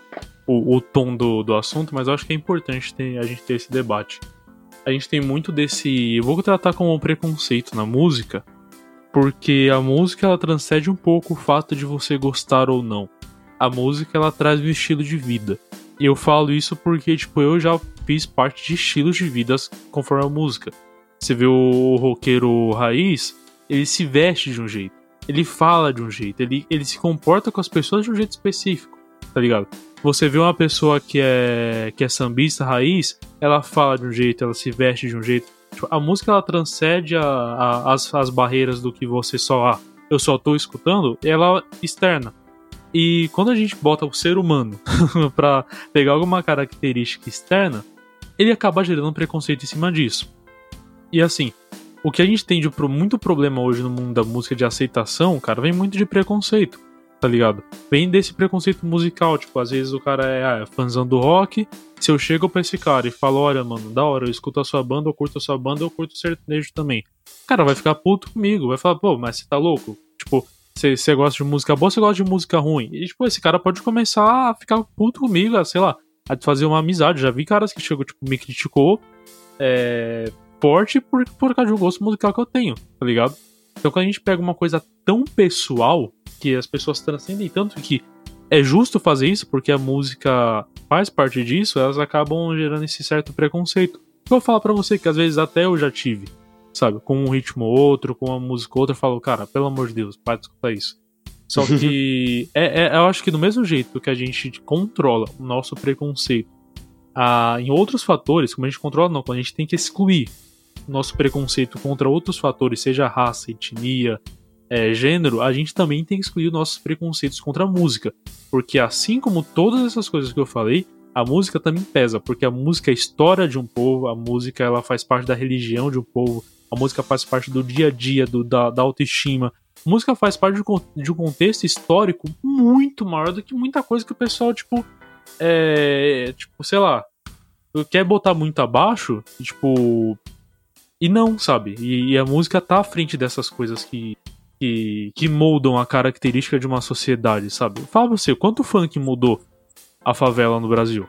o, o tom do, do assunto, mas eu acho que é importante ter- a gente ter esse debate. A gente tem muito desse. Eu vou tratar como um preconceito na música, porque a música ela transcende um pouco o fato de você gostar ou não. A música ela traz um estilo de vida. E eu falo isso porque, tipo, eu já fiz parte de estilos de vidas conforme a música. Você vê o roqueiro raiz, ele se veste de um jeito ele fala de um jeito, ele, ele se comporta com as pessoas de um jeito específico, tá ligado? Você vê uma pessoa que é, que é sambista raiz, ela fala de um jeito, ela se veste de um jeito. Tipo, a música ela transcende a, a- as, as barreiras do que você só, ah, eu só tô escutando, ela externa. E quando a gente bota o ser humano pra pegar alguma característica externa, ele acaba gerando um preconceito em cima disso. E assim, o que a gente tem de muito problema hoje no mundo da música de aceitação, cara, vem muito de preconceito, tá ligado? Vem desse preconceito musical, tipo, às vezes o cara é, ah, é fãzão do rock, se eu chego pra esse cara e falo, olha, mano, da hora, eu escuto a sua banda, eu curto a sua banda, eu curto o sertanejo também. O cara vai ficar puto comigo, vai falar, pô, mas você tá louco? Tipo, você você gosta de música boa, você gosta de música ruim? E, tipo, esse cara pode começar a ficar puto comigo, a, sei lá, a fazer uma amizade. Já vi caras que chegou, tipo, me criticou, é, forte por, por causa do gosto musical que eu tenho, tá ligado? Então quando a gente pega uma coisa tão pessoal que as pessoas transcendem tanto que é justo fazer isso porque a música faz parte disso, elas acabam gerando esse certo preconceito. Eu vou falar pra você que às vezes até eu já tive, sabe? Com um ritmo ou outro, com uma música ou outra, eu falo, cara, pelo amor de Deus, para de escutar isso. Só que é, é- eu acho que do mesmo jeito que a gente controla o nosso preconceito ah, em outros fatores, como a gente controla, não, quando a gente tem que excluir nosso preconceito contra outros fatores, seja raça, etnia, é, gênero, a gente também tem que excluir nossos preconceitos contra a música. Porque assim como todas essas coisas que eu falei, a música também pesa, porque a música é a história de um povo, a música ela faz parte da religião de um povo, a música faz parte do dia a dia, do, da, da autoestima. A música faz parte de um de um contexto histórico muito maior do que muita coisa que o pessoal, tipo, é. Tipo, sei lá, quer botar muito abaixo, tipo. E não, sabe? E, e a música tá à frente dessas coisas que, que, que moldam a característica de uma sociedade, sabe? Fala pra você, quanto funk mudou a favela no Brasil?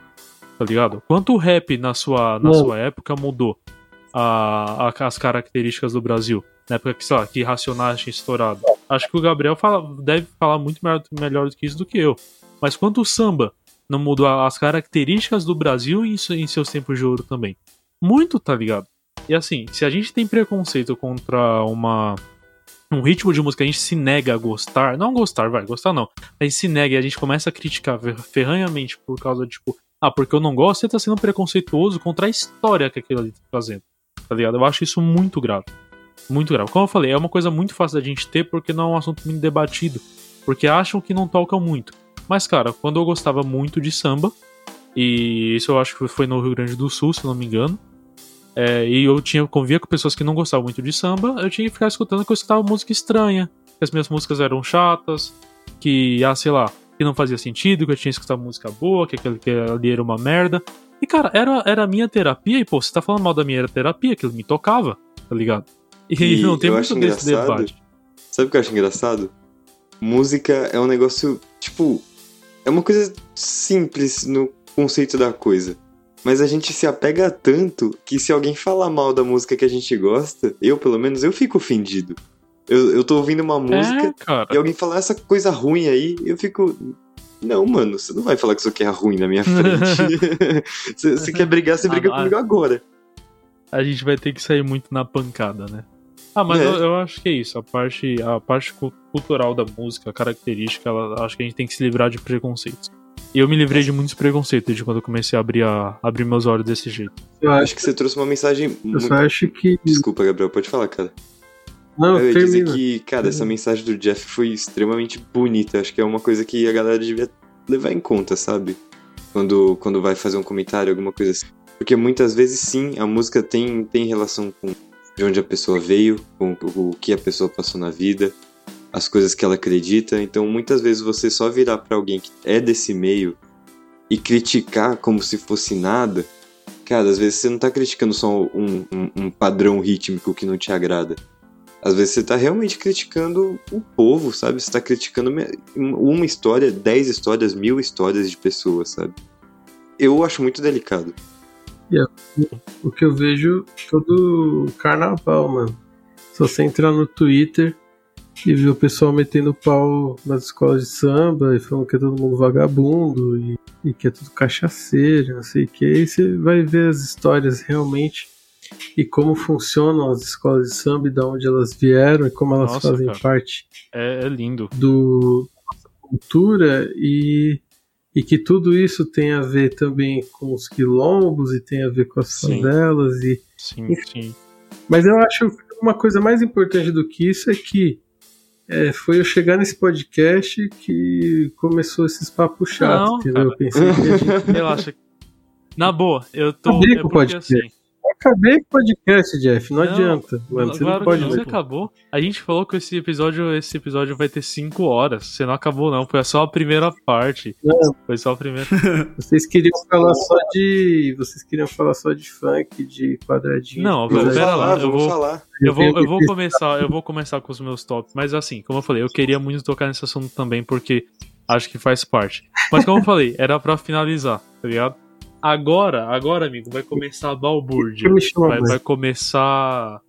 Tá ligado? Quanto o rap na sua, na sua época mudou a, a- as características do Brasil? Na época que, sei lá, que Racionais tinha estourado. Acho que o Gabriel fala- deve falar muito melhor, melhor do que isso do que eu. Mas quanto o samba não mudou as características do Brasil em, em seus tempos de ouro também? Muito, tá ligado? E assim, se a gente tem preconceito contra uma um ritmo de música a gente se nega a gostar, não gostar, vai, gostar não. A gente se nega e a gente começa a criticar fer- ferranhamente por causa, tipo, ah, porque eu não gosto, você tá sendo preconceituoso contra a história que aquilo ali tá fazendo. Tá ligado? Eu acho isso muito grave. Muito grave. Como eu falei, é uma coisa muito fácil da gente ter porque não é um assunto muito debatido. Porque acham que não tocam muito. Mas, cara, quando eu gostava muito de samba, e isso eu acho que foi no Rio Grande do Sul, se não me engano. É, e eu tinha convia com pessoas que não gostavam muito de samba, eu tinha que ficar escutando que eu escutava música estranha, que as minhas músicas eram chatas, que, ah, sei lá, que não fazia sentido, que eu tinha que escutar música boa, que aquele que ali era uma merda. E, cara, era, era a minha terapia, e, pô, você tá falando mal da minha terapia, aquilo me tocava, tá ligado? E, E não tem muito desse debate. Sabe o que eu acho engraçado? Música é um negócio, tipo, é uma coisa simples no conceito da coisa. Mas a gente se apega tanto que se alguém falar mal da música que a gente gosta, eu pelo menos, eu fico ofendido. Eu, eu tô ouvindo uma música É, e alguém falar essa coisa ruim aí, eu fico. Não, mano, você não vai falar que isso aqui é ruim na minha frente. você, você quer brigar, você briga Ah, comigo agora. a gente vai ter que sair muito na pancada, né? Ah, mas É. eu, eu acho que é isso. A parte, a parte cu- cultural da música, a característica, ela, acho que a gente tem que se livrar de preconceitos. E eu me livrei de muitos preconceitos desde quando eu comecei a abrir, a, abrir meus olhos desse jeito. Eu Acho que você trouxe uma mensagem eu muito. só acho que. Desculpa, Gabriel, pode falar, cara. Não, eu ia dizer termina. que, cara, essa mensagem do Jeff foi extremamente bonita. Acho que é uma coisa que a galera devia levar em conta, sabe? Quando, quando vai fazer um comentário, alguma coisa assim. Porque muitas vezes, sim, a música tem, tem relação com de onde a pessoa veio, com o, o que a pessoa passou na vida, as coisas que ela acredita. Então, muitas vezes, você só virar pra alguém que é desse meio e criticar como se fosse nada, cara, às vezes você não tá criticando só um, um, um padrão rítmico que não te agrada. Às vezes você tá realmente criticando o povo, sabe? Você tá criticando uma história, dez histórias, mil histórias de pessoas, sabe? Eu acho muito delicado. O que eu vejo todo carnaval, mano. Se você entrar no Twitter e ver o pessoal metendo pau nas escolas de samba e falando que é todo mundo vagabundo e, e que é tudo cachaceiro, não sei o que, aí você vai ver as histórias realmente e como funcionam as escolas de samba e de onde elas vieram e como elas Nossa, fazem cara. parte É, é lindo. do nossa cultura e, e que tudo isso tem a ver também com os quilombos e tem a ver com as favelas e Sim, sim. mas eu acho que uma coisa mais importante do que isso é que é, foi eu chegar nesse podcast que começou esses papos chatos, Não, entendeu? cara. Eu pensei que a gente... Relaxa. Na boa, eu tô. Acabei É porque assim. Acabei com o podcast, Jeff. Não, Não, adianta. Mano, você claro não pode que não, você acabou. A gente falou que esse episódio, esse episódio vai ter 5 horas. Você não acabou, não. Foi só a primeira parte. Não. Foi só a primeira. Vocês queriam falar só de. Vocês queriam falar só de funk, de quadradinho. Não, de pera coisa. lá, falar, eu vou- falar. Eu vou, eu vou que- começar, eu vou começar com os meus tops, mas assim, como eu falei, eu queria muito tocar nesse assunto também, porque acho que faz parte. Mas como eu falei, era pra finalizar, tá ligado? Agora, agora, amigo, vai começar a balbúrdia. Vai, vai começar.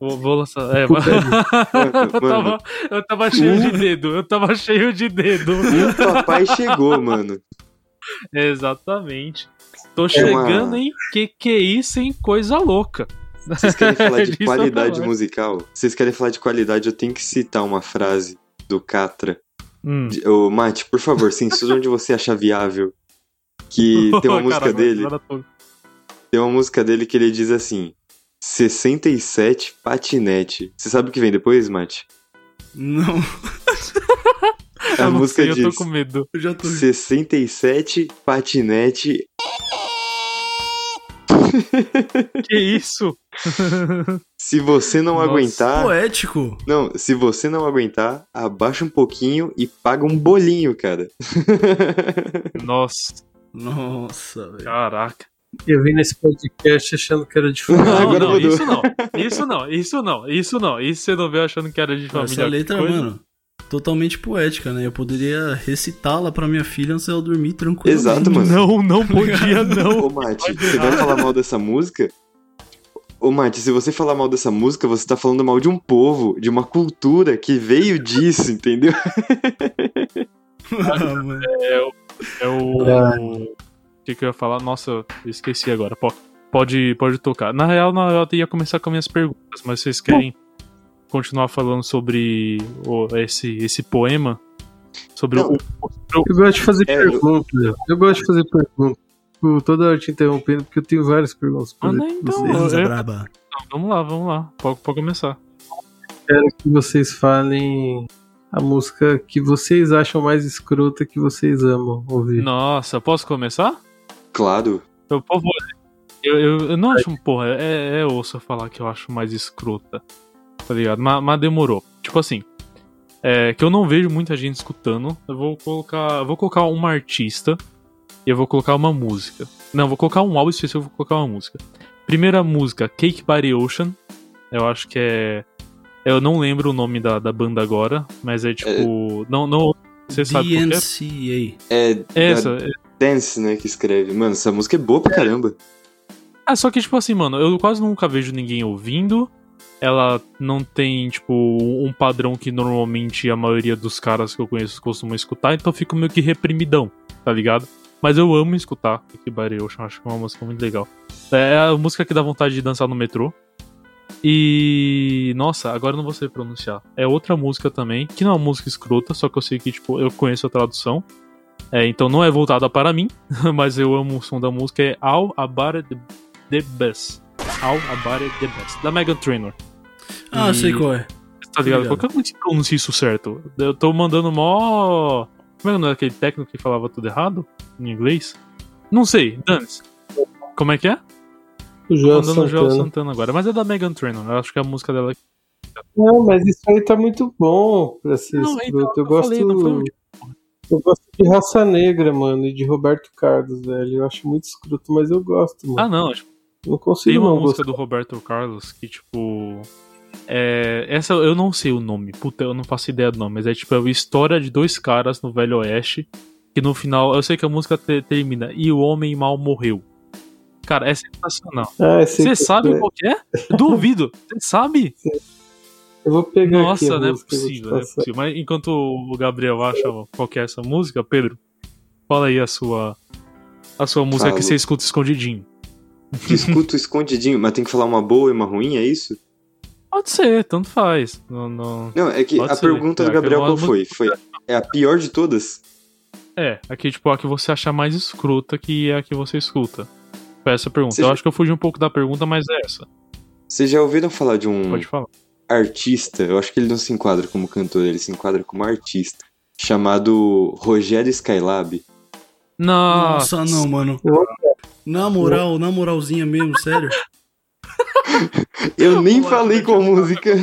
Vou, vou lançar. É, Puta eu, tava, eu tava cheio de dedo, eu tava cheio de dedo. O papai chegou, mano. Exatamente. Tô uma- chegando, hein? Que que é isso, hein? Coisa louca. Vocês querem falar de eu qualidade musical? Vocês querem falar de qualidade? Eu tenho que citar uma frase do Catra. Hum. De- Ô, Mate, por favor, censura onde você acha viável. Que tem uma música Caramba, dele. Tem uma música dele que ele diz assim: 67 patinete. Você sabe o que vem depois, Mate? Não, A eu não música sei, eu tô diz com medo. eu já tô. 67 patinete. Que isso? Se você não Nossa. aguentar. Poético. Não, se você não aguentar, abaixa um pouquinho e paga um bolinho, cara. Nossa, Nossa, velho. caraca. Eu vim nesse podcast achando que era de Não, família. Agora não, mudou. isso não. Isso não, isso não, isso não. Isso você não veio achando que era de família. Essa letra, coisa. mano, totalmente poética, né? Eu poderia recitá-la pra minha filha antes dela dormir tranquilo. Exato, mano. Não, não podia, não. Ô, Mate, você vai falar mal dessa música? Ô, Mate, se você falar mal dessa música, você tá falando mal de um povo, de uma cultura que veio disso, entendeu? ah, mano. É o. O que, que eu ia falar? Nossa, eu esqueci agora. Po- Pode, pode tocar. Na real, na real, eu ia começar com minhas perguntas, mas vocês querem continuar falando sobre o- esse, esse poema? Sobre Não. o, Eu gosto de fazer É, eu- perguntas. Eu... gosto de fazer perguntas. Tipo, toda hora te interrompendo, porque eu tenho várias perguntas pra pra então. vocês. Eu- braba. Não, vamos lá, vamos lá. Pode, pode começar. Quero que vocês falem a música que vocês acham mais escrota que vocês amam ouvir. Nossa, posso começar? Claro. Eu, eu, eu, eu não acho, porra, é, é osso eu falar que eu acho mais escrota, tá ligado? Mas, mas demorou. Tipo assim, é, que eu não vejo muita gente escutando. Eu vou colocar, eu vou colocar uma artista e eu vou colocar uma música. Não, vou colocar um álbum específico, eu vou colocar uma música. Primeira música, Cake by the Ocean. Eu acho que é. Eu não lembro o nome da, da banda agora, mas é tipo. Não, não. Você sabe DNCA. É, é? Essa. da Dance, né, que escreve. Mano, essa música é boa pra caramba. Ah, só que, tipo assim, mano, eu quase nunca vejo ninguém ouvindo. Ela não tem, tipo, um padrão que normalmente a maioria dos caras que eu conheço costumam escutar, então eu fico meio que reprimidão, tá ligado? Mas eu amo escutar Body Ocean, acho que é uma música muito legal. É a música que dá vontade de dançar no metrô. E. Nossa, agora eu não vou saber pronunciar. É outra música também, que não é uma música escrota, só que eu sei que, tipo, eu conheço a tradução. É, então não é voltada para mim, mas eu amo o som da música. É All About the, the Best. All About the Best. Da Megan Trainor. Ah, E- sei qual é. Tá ligado? Obrigado. Qualquer um que pronuncia isso certo. Eu tô mandando mó. Como é que não era aquele técnico que falava tudo errado? Em inglês? Não sei, dane-se. Como é que é? O Joel o Joel Santana. Santana agora. Mas é da Megan Trainor. Eu acho que é a música dela. Não, mas isso aí tá muito bom pra ser Não, escroto. então, eu, eu gosto. falei, Eu gosto de Raça Negra, mano, e de Roberto Carlos, velho. Eu acho muito escroto, mas eu gosto, mano. Ah, não. Tipo, não consigo tem uma não música gostar. do Roberto Carlos que, tipo. É, essa eu não sei o nome. Puta, eu não faço ideia do nome. Mas é tipo é a história de dois caras no Velho Oeste. Que no final. Eu sei que a música te- termina. E o homem mal morreu. Cara, é sensacional. Ah, Você aqui sabe qual é? Duvido. Você sabe? Eu vou pegar aqui Nossa, a não é possível, não é possível. Mas enquanto o Gabriel acha qual que é essa música, Pedro, fala aí a sua a sua música Falo. que você escuta escondidinho. Que escuto escondidinho, mas tem que falar uma boa e uma ruim, é isso? Pode ser, tanto faz. Não, não... Não, é que Pode a ser. pergunta do Gabriel qual foi? Foi é a pior de todas? É, aqui tipo a que você achar mais escrota que é a que você escuta. Foi essa a pergunta. Eu acho que eu fugi um pouco da pergunta, mas é essa. Vocês já ouviram falar de um Pode falar. artista? Eu acho que ele não se enquadra como cantor, ele se enquadra como artista. Chamado Rogério Skylab. Nossa, Nossa, não, mano. Na moral, na moralzinha mesmo, sério. Eu nem falei qual tinha- música.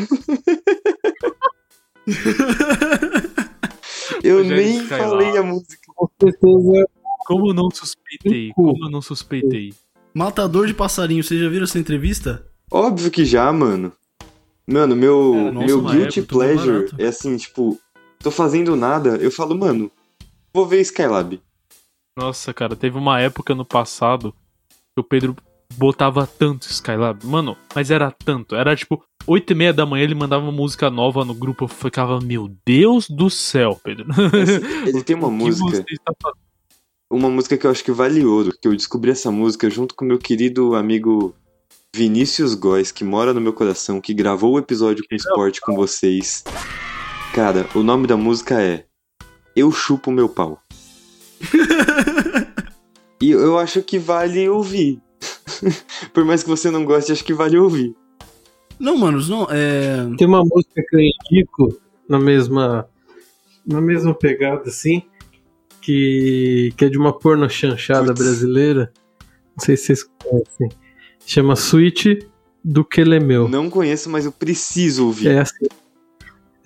Eu Rogério nem Skylab. falei a música. Com certeza. como eu não suspeitei? Como eu não suspeitei? Matador de passarinho, vocês já viram essa entrevista? Óbvio que já, mano. Mano, meu, nossa, meu guilty época, pleasure é assim, tipo, tô fazendo nada, eu falo, mano, vou ver Skylab. Nossa, cara, teve uma época no passado que o Pedro botava tanto Skylab. Mano, mas era tanto. Era tipo, 8 e meia da manhã ele mandava uma música nova no grupo. Eu ficava, meu Deus do céu, Pedro. Ele tem uma O que música, você está fazendo? Uma música que eu acho que vale ouro, que eu descobri essa música junto com meu querido amigo Vinícius Góes, que mora no meu coração, que gravou o episódio com esporte com vocês. Cara, o nome da música é Eu Chupo Meu Pau. e eu acho que vale ouvir. Por mais que você não goste, acho que vale ouvir. Não, manos, não, é. Tem uma música que eu indico na mesma, na mesma pegada, assim, que, que é de uma porno chanchada Putz. brasileira. Não sei se vocês conhecem. Chama Suite do Quelemeu. Não conheço, mas eu preciso ouvir. É assim.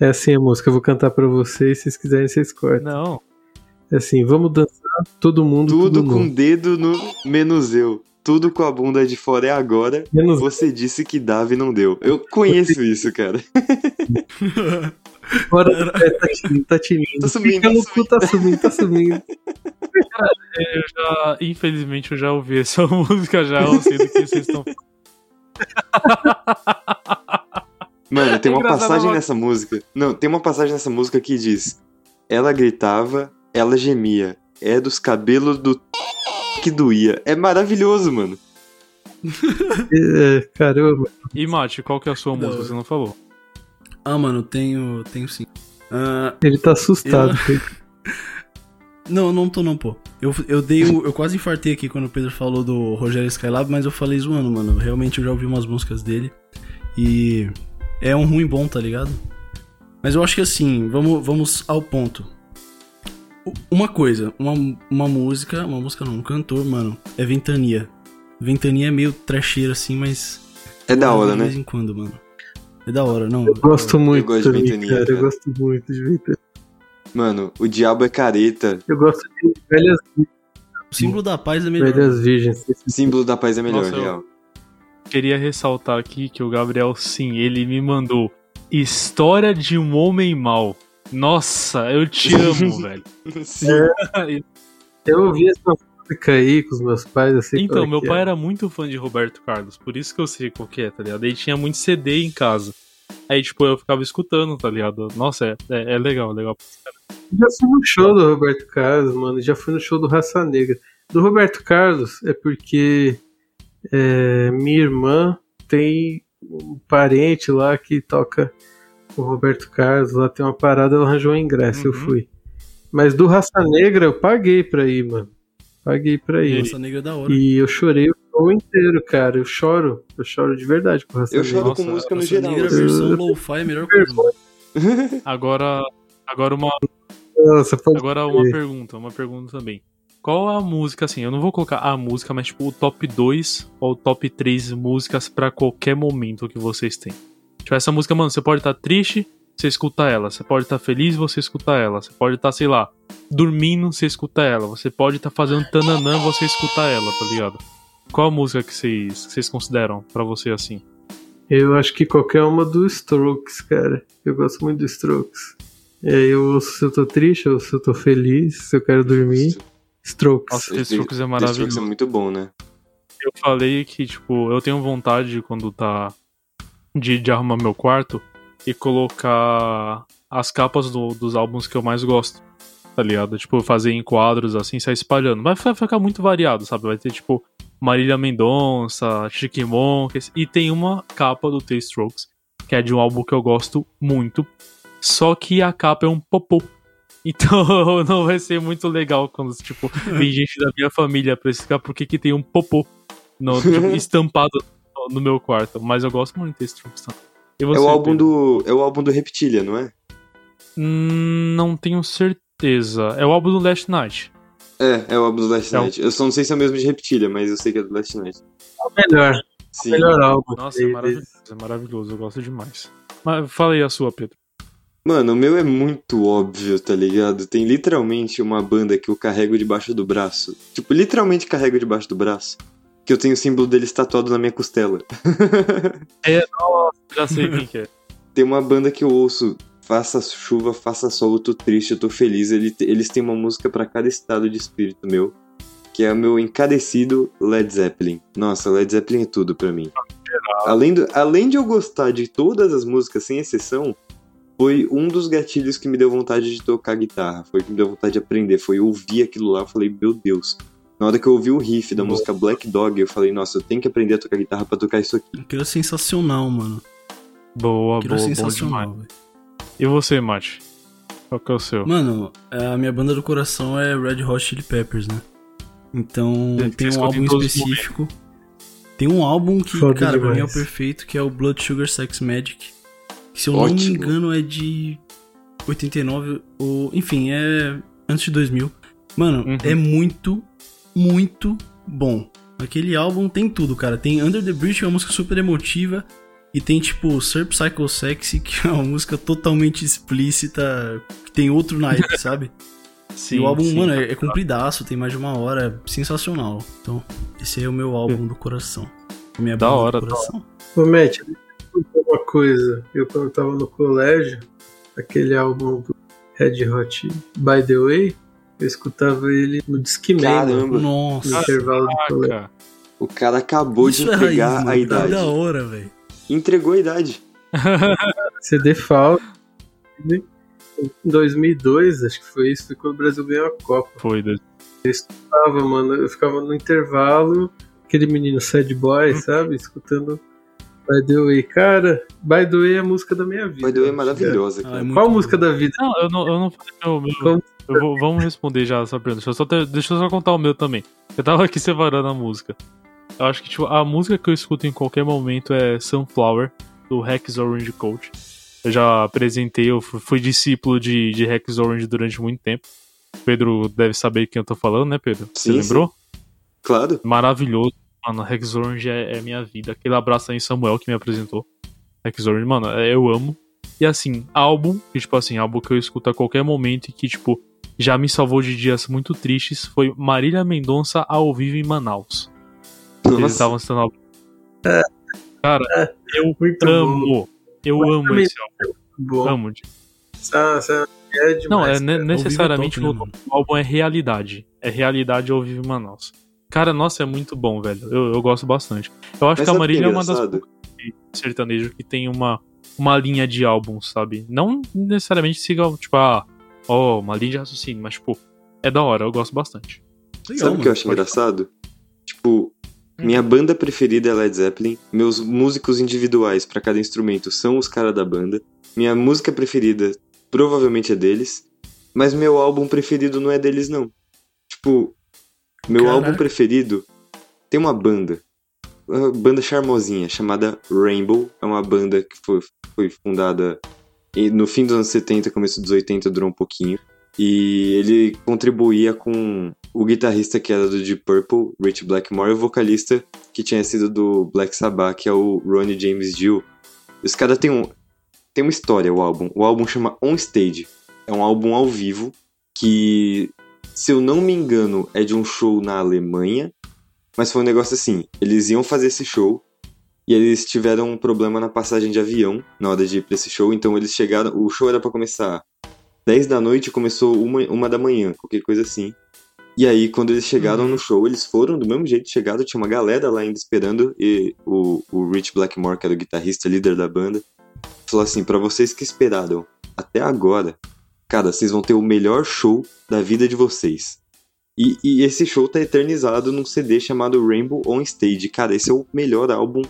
É assim a música, eu vou cantar pra vocês, se vocês quiserem vocês cortam. Não. É assim, vamos dançar, todo mundo, Tudo tudo com nu. dedo no menos eu. Tudo com a bunda de fora é agora. Menos Você disse que dava e não deu. Eu conheço isso, cara. fora, é, tá tinindo, tá tinindo. Tá sumindo, Fica tá no cu, tá sumindo, tá sumindo. Eu já, infelizmente, eu já ouvi essa música já. Eu sei do que vocês estão Mano, tem É uma passagem nessa música. Não, tem uma passagem nessa música que diz: Ela gritava, ela gemia. É dos cabelos do que doía. É maravilhoso, mano. É, caramba. E, Mate, qual que é a sua música? hora. Você não falou. Ah, mano, tenho. Tenho sim. Ah, Ele tá assustado. não, não tô não, pô. Eu, eu dei o, Eu quase infartei aqui quando o Pedro falou do Rogério Skylab, mas eu falei zoando, mano. Realmente eu já ouvi umas músicas dele. E. É um ruim bom, tá ligado? Mas eu acho que assim, vamos, vamos ao ponto. Uma coisa, uma, uma música, uma música não, um cantor, mano, é Ventania. Ventania é meio trecheiro assim, mas. É da hora, de né? vez em quando, mano. É da hora, não. Eu gosto muito gosto de Ventania, cara. cara. Eu gosto muito de Ventania. Mano, o diabo é careta. Eu gosto de Velhas, O símbolo da paz é melhor. velhas Virgens. Símbolo da paz é melhor, Nossa, eu- real. Queria ressaltar aqui que o Gabriel, sim, ele me mandou História de um Homem Mau. Nossa, eu te amo, velho. Sim. Eu ouvi essa música aí com os meus pais, assim. Então, meu pai era muito fã de Roberto Carlos, por isso que eu sei qual que é, tá ligado? Ele tinha muito CD em casa. Aí, tipo, eu ficava escutando, tá ligado? Nossa, é, é, é legal, é legal. Já fui no show do Roberto Carlos, mano. Já fui no show do Raça Negra. Do Roberto Carlos é porque é, minha irmã tem um parente lá que toca o Roberto Carlos. Lá tem uma parada, ela arranjou um ingresso, eu Uhum. fui. Mas do Raça Negra eu paguei pra ir, mano. Paguei pra ir. Nossa, negra é da hora. E eu chorei o show inteiro, cara. Eu choro. Eu choro de verdade com Raça Eu Negra. choro Nossa, com música no geral. negra assim. versão lo-fi é a melhor coisa. mano. Agora, agora uma, Nossa, agora uma pergunta, uma pergunta também. Qual a música, assim, eu não vou colocar a música, mas tipo o top 2 ou top 3 músicas pra qualquer momento que vocês têm. Tipo, essa música, mano, você pode estar triste, você escuta ela. Você pode estar feliz, você escuta ela. Você pode estar, sei lá, dormindo, você escuta ela. Você pode estar fazendo tananã, você escuta ela, tá ligado? Qual a música que vocês, que vocês consideram pra você assim? Eu acho que qualquer uma do Strokes, cara. Eu gosto muito do Strokes. E aí eu ouço se eu tô triste, ou se eu tô feliz, se eu quero dormir. Strokes. Nossa, The Strokes é The Strokes maravilhoso. é muito bom, né? Eu falei que, tipo, eu tenho vontade quando tá. de, de arrumar meu quarto e colocar as capas do- dos álbuns que eu mais gosto. Tá ligado? Tipo, fazer em quadros assim, sair espalhando. Vai vai ficar muito variado, sabe? Vai ter, tipo, Marília Mendonça, Chique Monkeys. E tem uma capa do The Strokes, que é de um álbum que eu gosto muito. Só que a capa é um popô. Então não vai ser muito legal quando, tipo, tem gente da minha família pra explicar por que tem um popô no, tipo, estampado no, meu quarto. Mas eu gosto muito desse Strokes. tá? E É você, o álbum Pedro? do. É o álbum do Reptilia, não é? Hum, não tenho certeza. É o álbum do Last Night. É, é o álbum do Last É o- Night. Eu só não sei se é o mesmo de Reptilia, mas eu sei que é do Last Night. É o melhor. Sim. melhor álbum. Nossa, é maravilhoso, é maravilhoso. Eu gosto demais. Mas fala aí a sua, Pedro. Mano, o meu é muito óbvio, tá ligado? Tem literalmente uma banda que eu carrego debaixo do braço. Tipo, literalmente carrego debaixo do braço. Que eu tenho o símbolo deles tatuado na minha costela. Já sei quem que é. Tem uma banda que eu ouço, faça chuva, faça sol, eu tô triste, eu tô feliz. Ele- Eles têm uma música pra cada estado de espírito meu. Que é o meu encadecido Led Zeppelin. Nossa, Led Zeppelin é tudo pra mim. Além, do- além de eu gostar de todas as músicas, sem exceção, foi um dos gatilhos que me deu vontade de tocar guitarra. Foi que me deu vontade de aprender. Foi ouvir aquilo lá, eu falei, meu Deus. Na hora que eu ouvi o riff da música Black Dog, eu falei, nossa, eu tenho que aprender a tocar guitarra pra tocar isso aqui. Aquilo é sensacional, mano. Boa, Aquilo é boa, demais. sensacional, velho. E você, Mate? Qual que é o seu? Mano, a minha banda do coração é Red Hot Chili Peppers, né? Então Você tem um álbum específico. Tem um álbum que, Foda cara, pra mim é o demais. perfeito, que é o Blood Sugar Sex Magic. Que, se eu não me Ótimo. engano é de 89, ou enfim, é antes de 2000. Mano, Uhum. é muito, muito bom. Aquele álbum tem tudo, cara. Tem Under the Bridge, que é uma música super emotiva. E tem, tipo, Sir Psycho Sexy, que é uma música totalmente explícita, que tem outro naipe, sabe? Sim, e o álbum, sim. mano, é, é compridaço, tem mais de uma hora, é sensacional. Então, esse é o meu álbum do coração. A minha Da hora, do coração. Ô, Matt, eu uma coisa. Eu, quando tava no colégio, aquele álbum do Red Hot By The Way, eu escutava ele no Discman, mano, Caramba, no Nossa, intervalo do colégio. O cara acabou isso de é entregar raiz, a mano, idade. Da hora, velho. Entregou a idade. CD falta. Em 2002, acho que foi isso, foi quando o Brasil ganhou a Copa. Foi, Deus. ficava, mano, eu ficava no intervalo, aquele menino sad boy, sabe? Escutando By the Way. Cara, By the Way é a música da minha vida. By the way, é maravilhosa, Ah, cara. é Qual a bom. música da vida? Não, eu não, eu não falei meu. meu eu vou- vamos responder já essa pergunta. Deixa eu, só ter- deixa eu só contar o meu também. Eu tava aqui separando a música. Eu acho que tipo, a música que eu escuto em qualquer momento é Sunflower, do Rex Orange Coach. Eu já apresentei, eu fui, discípulo de, de Rex Orange durante muito tempo. Pedro deve saber quem eu tô falando, né, Pedro? Você Sim, lembrou? Claro. Maravilhoso. Mano, Rex Orange é, é minha vida. Aquele abraço aí em Samuel que me apresentou. X-Orange, mano, é, eu amo. E assim, álbum, que, tipo assim, álbum que eu escuto a qualquer momento e que, tipo, já me salvou de dias muito tristes foi Marília Mendonça ao vivo em Manaus. Eles Nossa, estavam citando álbum. Cara, eu Muito amo. Eu Mas amo esse álbum. bom. Amo. Essa, essa é demais. Não, é cara. ne- necessariamente top, né, o mano? o álbum é realidade. É realidade ao vivo em Manaus. Cara, nossa, é muito bom, velho. Eu, eu gosto bastante. Eu acho mas que a Marília é é uma das sertanejo que tem uma, uma linha de álbuns, sabe? Não necessariamente siga, tipo, ah, ó, uma linha de raciocínio, mas, tipo, é da hora, eu gosto bastante. Legal, Sabe o que eu acho engraçado? Tipo, minha banda preferida é Led Zeppelin, meus músicos individuais pra cada instrumento são os caras da banda, minha música preferida provavelmente é deles, mas meu álbum preferido não é deles não. Tipo, meu Caraca. álbum preferido tem uma banda, uma banda charmosinha chamada Rainbow, é uma banda que foi, foi fundada no fim dos anos 70, começo dos 80, durou um pouquinho. E ele contribuía com o guitarrista que era do Deep Purple, Rich Blackmore, e o vocalista que tinha sido do Black Sabbath, que é o Ronnie James Dio. Os caras têm um, tem uma história, o álbum. O álbum chama On Stage. É um álbum ao vivo que, se eu não me engano, é de um show na Alemanha. Mas foi um negócio assim: eles iam fazer esse show e eles tiveram um problema na passagem de avião na hora de ir pra esse show. Então eles chegaram. O show era pra começar 10 da noite começou uma, uma da manhã, qualquer coisa assim. E aí, quando eles chegaram no show, eles foram do mesmo jeito, chegaram, tinha uma galera lá ainda esperando, e o, o Rich Blackmore, que era o guitarrista, líder da banda, falou assim, pra vocês que esperaram até agora, cara, vocês vão ter o melhor show da vida de vocês. E, e esse show tá eternizado num CD chamado Rainbow On Stage. Cara, esse é o melhor álbum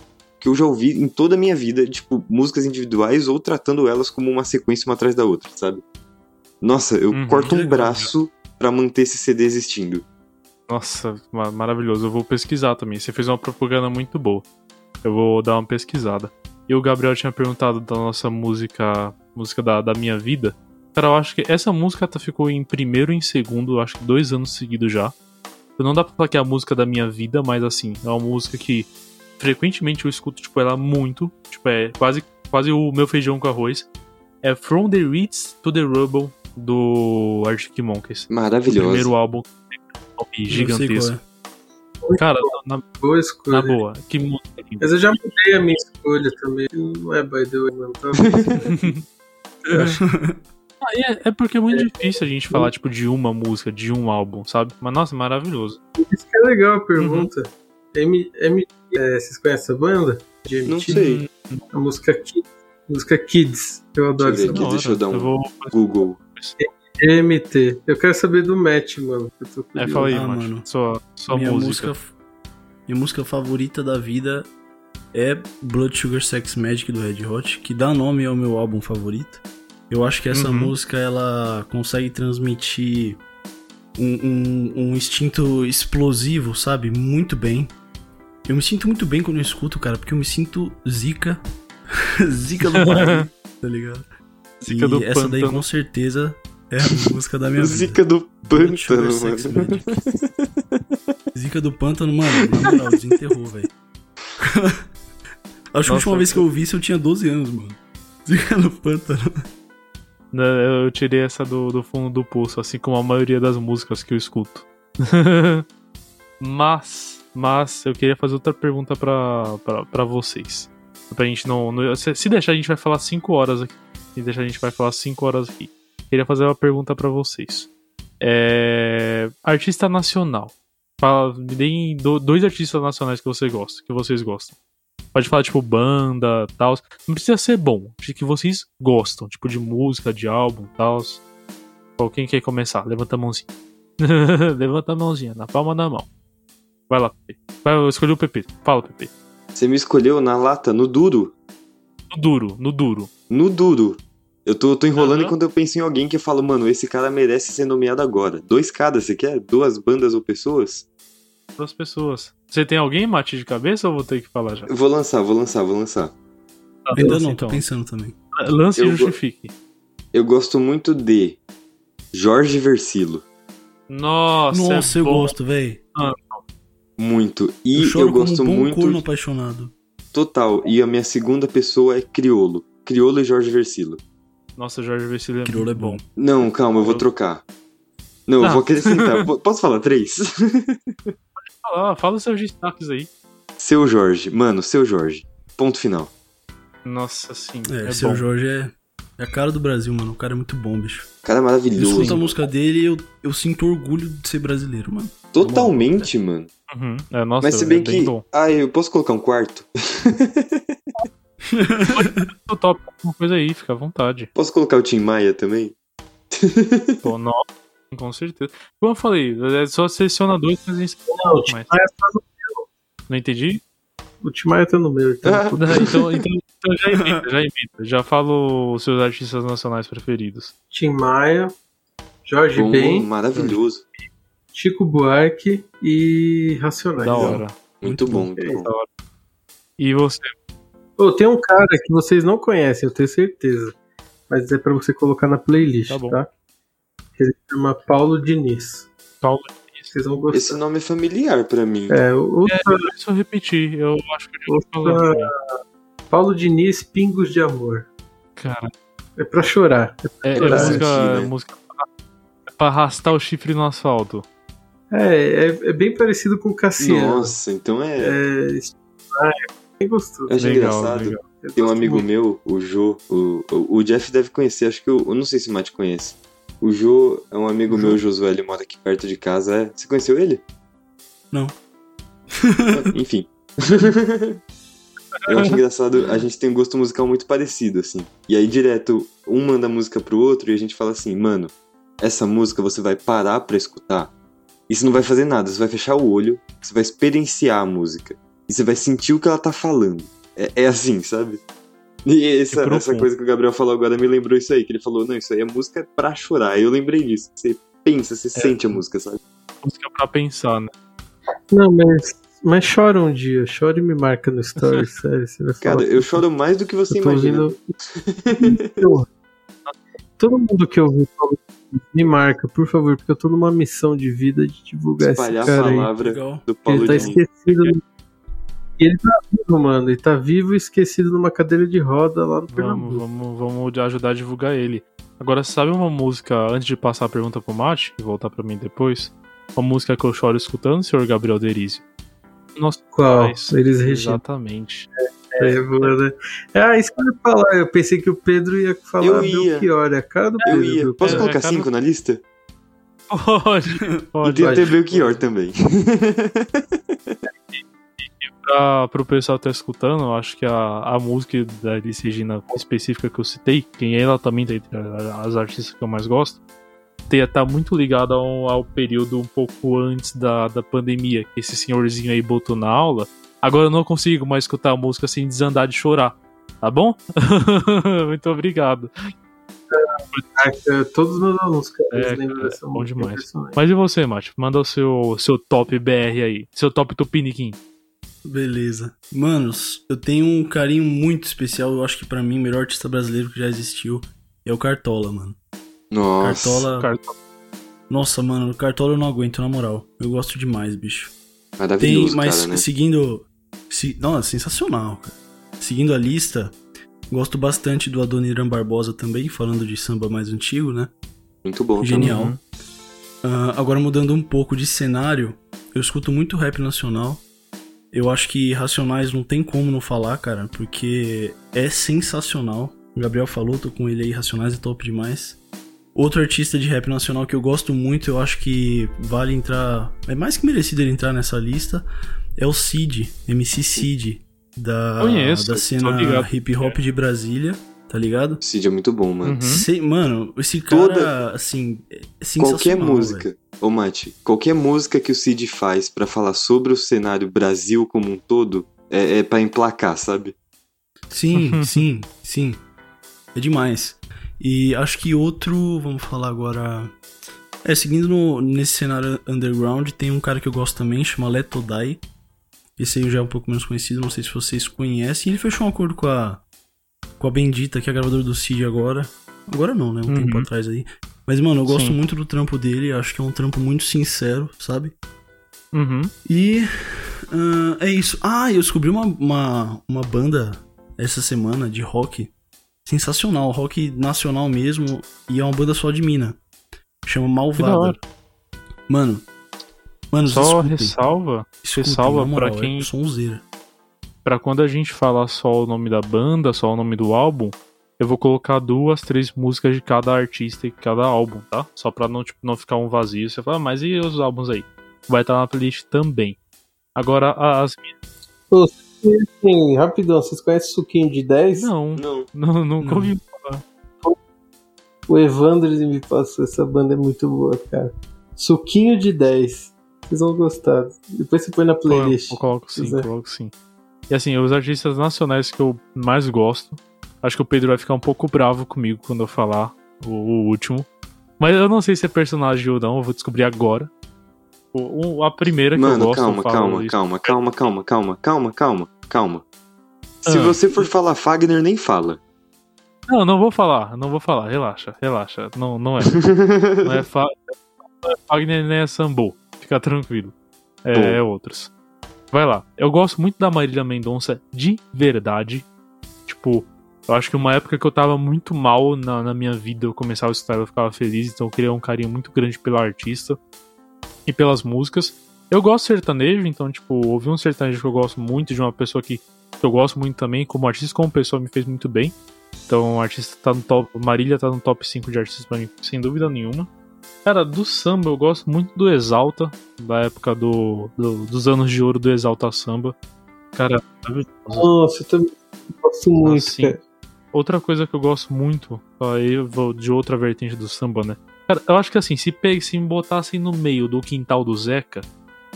que eu já ouvi em toda a minha vida, tipo, músicas individuais ou tratando elas como uma sequência uma atrás da outra, sabe? Nossa, eu Uhum, corto um legal, braço pra manter esse CD existindo. Nossa, ma- maravilhoso. Eu vou pesquisar também. Você fez uma propaganda muito boa. Eu vou dar uma pesquisada. E o Gabriel tinha perguntado da nossa música, música da, da minha vida. Cara, eu acho que essa música tá- ficou em primeiro e em segundo, acho que dois anos seguidos já. Não dá pra falar que é a música da minha vida, mas assim, é uma música que frequentemente eu escuto, tipo, ela muito. Tipo, é quase, quase o meu feijão com arroz. É From the Ritz to the Rubble, do Arctic Monkeys. O Maravilhosa. primeiro álbum um gigantesco. é. Cara, na, Boa escolha. na boa, que música linda. Mas eu já mudei a minha escolha também. Não é by the way, mano. Tá? Ah, e é, é porque é muito difícil a gente falar, tipo, de uma música, de um álbum, sabe? Mas, nossa, maravilhoso. Isso que é legal a pergunta. M, M, é, vocês conhecem a banda? De Não sei. A música Kids. Música Kids. Eu adoro Deixa eu essa música. aqui, deixa eu dar um- vou... Google. MT. Eu quero saber do Matt, mano. Eu tô É, fala aí, Ah, mano. mano. Sua, sua minha música. música. Minha música favorita da vida é Blood Sugar Sex Magic do Red Hot, que dá nome ao meu álbum favorito. Eu acho que essa Uhum. música ela consegue transmitir um, um- um instinto explosivo, sabe? Muito bem. Eu me sinto muito bem quando eu escuto, cara, porque eu me sinto zica. zica do pai, tá ligado? Zica e do essa daí pântano. com certeza é a música da minha vida. Zica do pântano, mano. Zica do pântano, mano, na moral, desenterrou, velho. Acho que a última vez que eu ouvi isso eu tinha 12 anos, mano. Zica do pântano. Eu tirei essa do, do fundo do pulso, assim como a maioria das músicas que eu escuto. mas, mas, eu queria fazer outra pergunta pra vocês. Pra gente não, não- se, deixar, a gente vai falar 5 horas aqui. Se deixar, a gente vai falar 5 horas aqui. Queria fazer uma pergunta pra vocês. É, artista nacional. Fala, me deem do- dois artistas nacionais que você gosta, que vocês gostam. Pode falar, tipo, banda, tal. Não precisa ser bom. De que vocês gostam, tipo, de música, de álbum, tal. Quem quer começar? Levanta a mãozinha. Levanta a mãozinha, na palma da mão. Vai lá, Pepe. Vai, eu escolhi o Pepe. Fala, Pepe. Você me escolheu na lata, no duro. No duro, no duro. No duro. Eu tô, tô enrolando Aham. enquanto eu penso em alguém que eu falo, mano, esse cara merece ser nomeado agora. Dois cada, você quer? Duas bandas ou pessoas? Duas pessoas. Você tem alguém, Mate, de cabeça ou vou ter que falar já? Eu vou lançar, vou lançar, vou lançar. Tá, Ainda não, tô então. pensando também. Lance e go- justifique. Eu gosto muito de Jorge Versilo. Nossa, Nossa, é eu bom. gosto, velho. Muito. E Eu eu, gosto como um bom muito. corno apaixonado. Total. E a minha segunda pessoa é Criolo. Criolo e Jorge Versilo. Nossa, Jorge Versilo é Criolo é bom. Não, calma, eu vou Eu- trocar. Não, eu Não. vou acrescentar. Po- Posso falar três? Fala, fala os seus destaques aí. seu Jorge. Mano, seu Jorge. Ponto final. Nossa, sim. É, É, seu bom. Jorge é, é a cara do Brasil, mano. O cara é muito bom, bicho. Cara Eu maravilhoso. escuto a música dele e eu, eu sinto orgulho de ser brasileiro, mano. Totalmente, mano. Uhum. É, nossa, Mas se bem é que. bom. Ah, eu posso colocar um quarto? O top alguma coisa aí, fica à vontade. Posso colocar o Tim Maia também? Pô, nossa, com certeza. Como eu falei, é só seleciona dois, mas a gente Não, o Tim. Maia tá no, Não entendi? o Tim Maia tá no meu. Então, Ah. puta, então, então, então já imita, já imita. Já falo os seus artistas nacionais preferidos. Tim Maia, Jorge Bom, Ben, maravilhoso. Chico Buarque e Racionais. Da hora. Muito bom. É, muito bom. E você? Ô, tem um cara que vocês não conhecem, eu tenho certeza. Mas é pra você colocar na playlist, Tá tá? bom. Ele chama Paulo Diniz. Paulo Vocês vão gostar. Esse nome é familiar pra mim. É, outra, Deixa eu repetir, eu acho que eu já tô falando. outra... Paulo Diniz, Pingos de Amor. Cara, É pra chorar. é, é Pra música, né? é música pra, é pra arrastar o chifre no asfalto. É, é, é bem parecido com o Cassiano. Nossa, então é. É, ah, é bem gostoso. Eu acho Legal, engraçado. legal. Tem um amigo muito. meu, o Jô, o, o, o Jeff deve conhecer, acho que eu, eu não sei se o Matt conhece. O Jô é um amigo meu, o Josué, ele mora aqui perto de casa. É. Você conheceu ele? Não. Enfim. eu acho engraçado, a gente tem um gosto musical muito parecido, assim. E aí, direto, um manda música pro outro e a gente fala assim, mano, essa música você vai parar pra escutar. E você não vai fazer nada, você vai fechar o olho, você vai experienciar a música. E você vai sentir o que ela tá falando. É, é assim, sabe? E essa, essa coisa que o Gabriel falou agora me lembrou isso aí, que ele falou, não, isso aí é música pra chorar. Eu lembrei disso. Você pensa, você sente a música, sabe? Música pra pensar, né? Não, mas, mas chora um dia. Chora e me marca no story, sério. Você vai falar. Cara, eu choro mais do que você Eu tô imagina. ouvindo. Todo mundo que ouviu me marca, por favor, porque eu tô numa missão de vida de divulgar Espalhar esse a cara aí. palavra Legal. do Paulo Ele tá esquecido. no- ele tá vivo, mano. Ele tá vivo e esquecido numa cadeira de roda lá no Vamos, Pernambuco. vamos, vamos ajudar a divulgar ele. Agora, sabe uma música, antes de passar a pergunta pro Mate, e voltar pra mim depois? Uma música que eu choro escutando, senhor Gabriel Derizio. Nossa, Qual? pais. Eles. Exatamente. É, boa, né? Ah, isso que eu ia falar. Eu pensei que o Pedro ia falar Eu ia. Belchior. É a cara do Eu Pedro. ia. Belchior. Posso É, colocar cara- cinco na lista? Pode, E pode. tem pode. até Belchior também. Pra, pro pessoal que tá escutando, eu acho que a, a música da Elis Regina específica que eu citei, quem ela também tá entre as artistas que eu mais gosto, tem- tá muito ligada ao, ao período um pouco antes da, da pandemia, que esse senhorzinho aí botou na aula. Agora eu não consigo mais escutar a música sem desandar de chorar. Tá bom? muito obrigado. Caraca, Todos os meus alunos, cara, É, cara, bom demais. Mas e você, Mate? Manda o seu, seu top BR aí. Seu top Tupiniquim. Beleza. Manos, eu tenho um carinho muito especial, eu acho que pra mim, o melhor artista brasileiro que já existiu é o Cartola, mano. Nossa. Cartola. Cartão. Nossa, mano, o Cartola eu não aguento, na moral. Eu gosto demais, bicho. Tem, mas cara, né? seguindo. Se, é sensacional, cara. Seguindo a lista, gosto bastante do Adoniran Barbosa também, falando de samba mais antigo, né? Muito bom. Genial. Ah, agora mudando um pouco de cenário, eu escuto muito rap nacional. Eu acho que Racionais não tem como não falar, cara, porque é sensacional. O Gabriel falou, tô com ele aí, Racionais é top demais. Outro artista de rap nacional que eu gosto muito, eu acho que vale entrar. É mais que merecido ele entrar nessa lista. É o Cid, MC Cid, da, Conheço, da cena hip hop de Brasília, tá ligado? Cid é muito bom, mano. Uhum. Sei- mano, esse cara, Toda- assim, é Qualquer música, velho. ô Mate, qualquer música que o Cid faz pra falar sobre o cenário Brasil como um todo, é, é para emplacar, sabe? Sim, sim, sim. É demais. E acho que outro, vamos falar agora. É, seguindo no- nesse cenário underground, tem um cara que eu gosto também, chama Leto Dai. Esse aí já é um pouco menos conhecido, não sei se vocês conhecem. Ele fechou um acordo com a. Com a Bendita, que é a gravadora do Cid agora. Agora não, né? Um Uhum. tempo atrás aí. Mas, mano, eu gosto Sim. muito do trampo dele, acho que é um trampo muito sincero, sabe? Uhum. E ah, é isso. Ah, eu descobri uma, uma, uma banda essa semana de rock sensacional, rock nacional mesmo, e é uma banda só de mina. Chama Malvada. Mano, mano, Só escutem. ressalva, Escutem, ressalva pra quem- É sonzeira. pra quando a gente falar só o nome da banda, só o nome do álbum, eu vou colocar duas, três músicas de cada artista e cada álbum, tá? Só pra não, tipo, não ficar um vazio. Você fala, ah, mas e os álbuns aí? Vai estar na playlist também. Agora, as minhas. Assim, rapidão, vocês conhecem Suquinho de 10? Não, Não. não, nunca Não. ouvi. O Evandro me passou, essa banda é muito boa, cara. Suquinho de 10. Vocês vão gostar. Depois você põe na playlist. Eu coloco sim, quiser. coloco sim. E assim, os artistas nacionais que eu mais gosto, acho que o Pedro vai ficar um pouco bravo comigo quando eu falar o, o último. Mas eu não sei se é personagem ou não, eu vou descobrir agora. O, a primeira que eu Mano, gosto, calma, eu falo calma, isso. calma, calma, calma, calma, calma, calma, calma. Se Ah. você for falar Fagner, nem fala. Não, não vou falar, não vou falar, relaxa, relaxa. Não, não é. Não é, Fa- não é Fagner nem é Sambo, fica tranquilo. É, é outros. Vai lá. Eu gosto muito da Marília Mendonça de verdade. Tipo, eu acho que uma época que eu tava muito mal na, na minha vida, eu começava a escutar, eu ficava feliz, então eu criei um carinho muito grande pela artista e pelas músicas. Eu gosto de sertanejo, então, tipo, ouvir um sertanejo que eu gosto muito, de uma pessoa que, que eu gosto muito também, como artista, como pessoa, me fez muito bem. Então, artista tá no top. Marília tá no top 5 de artistas pra mim, sem dúvida nenhuma. Cara, do samba eu gosto muito do Exalta, da época do, do- dos anos de ouro do Exalta Samba. Cara, maravilhoso. Nossa, eu também gosto muito, Assim, cara. Outra coisa que eu gosto muito, aí eu vou de outra vertente do samba, né? Cara, eu acho que assim, se, pe- se me botassem no meio do quintal do Zeca,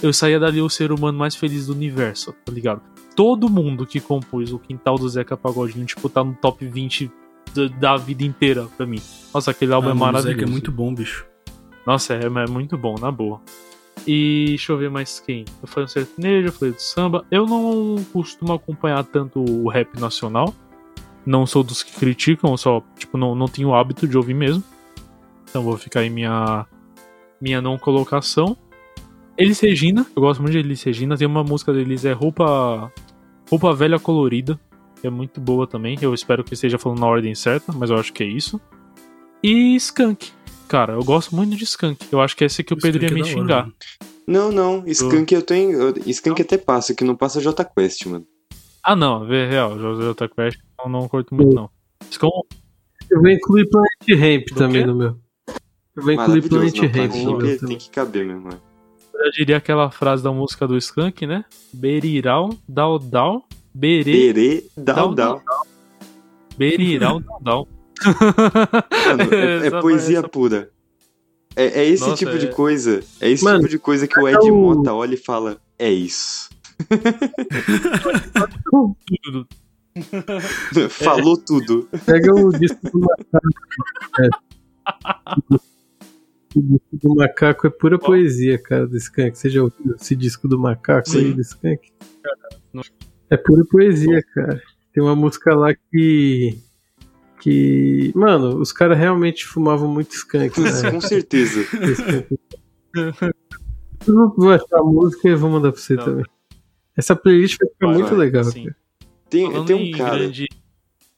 eu saía dali o ser humano mais feliz do universo, tá ligado? Todo mundo que compôs o quintal do Zeca Pagodinho, tipo, tá no top 20 da, da vida inteira pra mim. Nossa, aquele álbum Ah, é mano, o maravilhoso. Zeca é muito bom, bicho. Nossa, é, é muito bom, na boa. E deixa eu ver mais quem. Eu falei do sertanejo, eu falei do samba. Eu não costumo acompanhar tanto o rap nacional. Não sou dos que criticam, só, tipo, não, não tenho o hábito de ouvir mesmo. Então vou ficar em minha, minha não colocação. Elis Regina, eu gosto muito de Elis Regina. Tem uma música deles, é Roupa, Roupa Velha Colorida, que é muito boa também. Eu espero que esteja falando na ordem certa, mas eu acho que é isso. E Skank. Cara, eu gosto muito de Skank. Eu acho que esse que o Pedro ia me é hora, xingar. mano. Não, não. Skunk eu tenho. eu- Skunk até passa, que não passa J Quest, mano. Ah, não, é real. Jota Quest não, não curto muito, não. Skunk, Eu vou incluir Planet Ramp também quê? no meu. Eu vou incluir. Planet Não, Ramp tem, no que, meu tem também. que caber mesmo. é. eu diria aquela frase da música do Skank, né? Beriral, dal, dal, bere, Berê, dal, Dal, dal. beriral, dal, dal. Mano, é, é poesia essa- puro. É, é esse Nossa, tipo de é- coisa. É esse Mano, tipo de coisa que o até Ed Mota olha e fala: É isso. Tudo. Falou tudo. Pega o disco do macaco. É. O disco do macaco é pura poesia, cara, do Skank. Você já ouviu esse disco do macaco aí Sim. do Skank? É pura poesia, cara. Tem uma música lá que. Que. Mano, os caras realmente fumavam muito Skank, né? Com certeza. Eu vou- achar a música e vou mandar pra você Não. também. Essa playlist vai ficar Vai, muito vai, legal. Tem, Falando tem um cara. grande...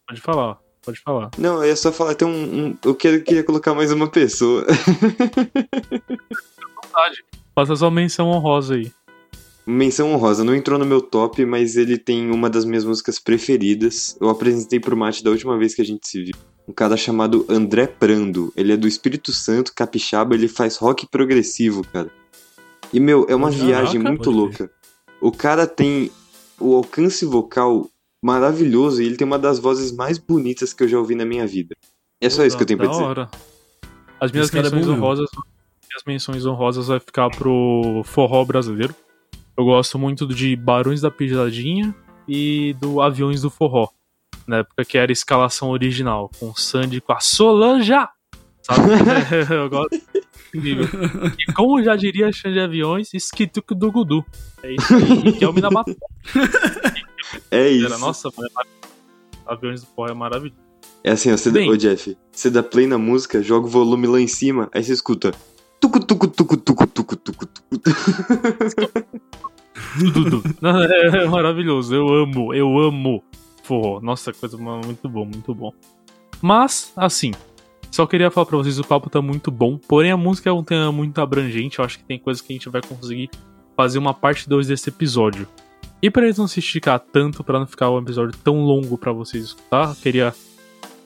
Pode falar, pode falar. Não, eu ia só falar, tem um. um- eu quero- queria colocar mais uma pessoa. Faça sua menção honrosa aí. Menção honrosa, não entrou no meu top, mas ele tem uma das minhas músicas preferidas. Eu apresentei pro Mate da última vez que a gente se viu. Um cara chamado André Prando. Ele é do Espírito Santo, capixaba, ele faz rock progressivo, cara. E, meu, é uma Caraca, viagem muito pode louca. O cara tem o alcance vocal maravilhoso e ele tem uma das vozes mais bonitas que eu já ouvi na minha vida. É só isso que eu tenho pra dizer. hora. As minhas é menções mesmo. honrosas. Minhas menções honrosas vai ficar pro forró brasileiro. Eu gosto muito de Barões da Pisadinha e do Aviões do Forró. Na época que era a escalação original, com o Sandy com a Solanja! Sabe? eu gosto. Incrível. E como já diria Xande Aviões, esquituque do Gudu. É isso aí. Que é o Minabató. É isso. Era, nossa, mano, é maravilhoso. Aviões do Forró é maravilhoso. É assim, ó, você Bem. dá, ô Jeff, você dá play na música, joga o volume lá em cima, aí você escuta. Tucu, tucu, tucu, tucu, tucu, tucu, tucu. Não, É maravilhoso, eu amo, eu amo forró. Nossa, coisa muito bom, muito bom. Mas, assim, só queria falar pra vocês, o papo tá muito bom, porém a música é um tema muito abrangente, eu acho que tem coisas que a gente vai conseguir fazer uma parte 2 desse episódio. E pra eles não se esticar tanto, pra não ficar um episódio tão longo pra vocês escutar, queria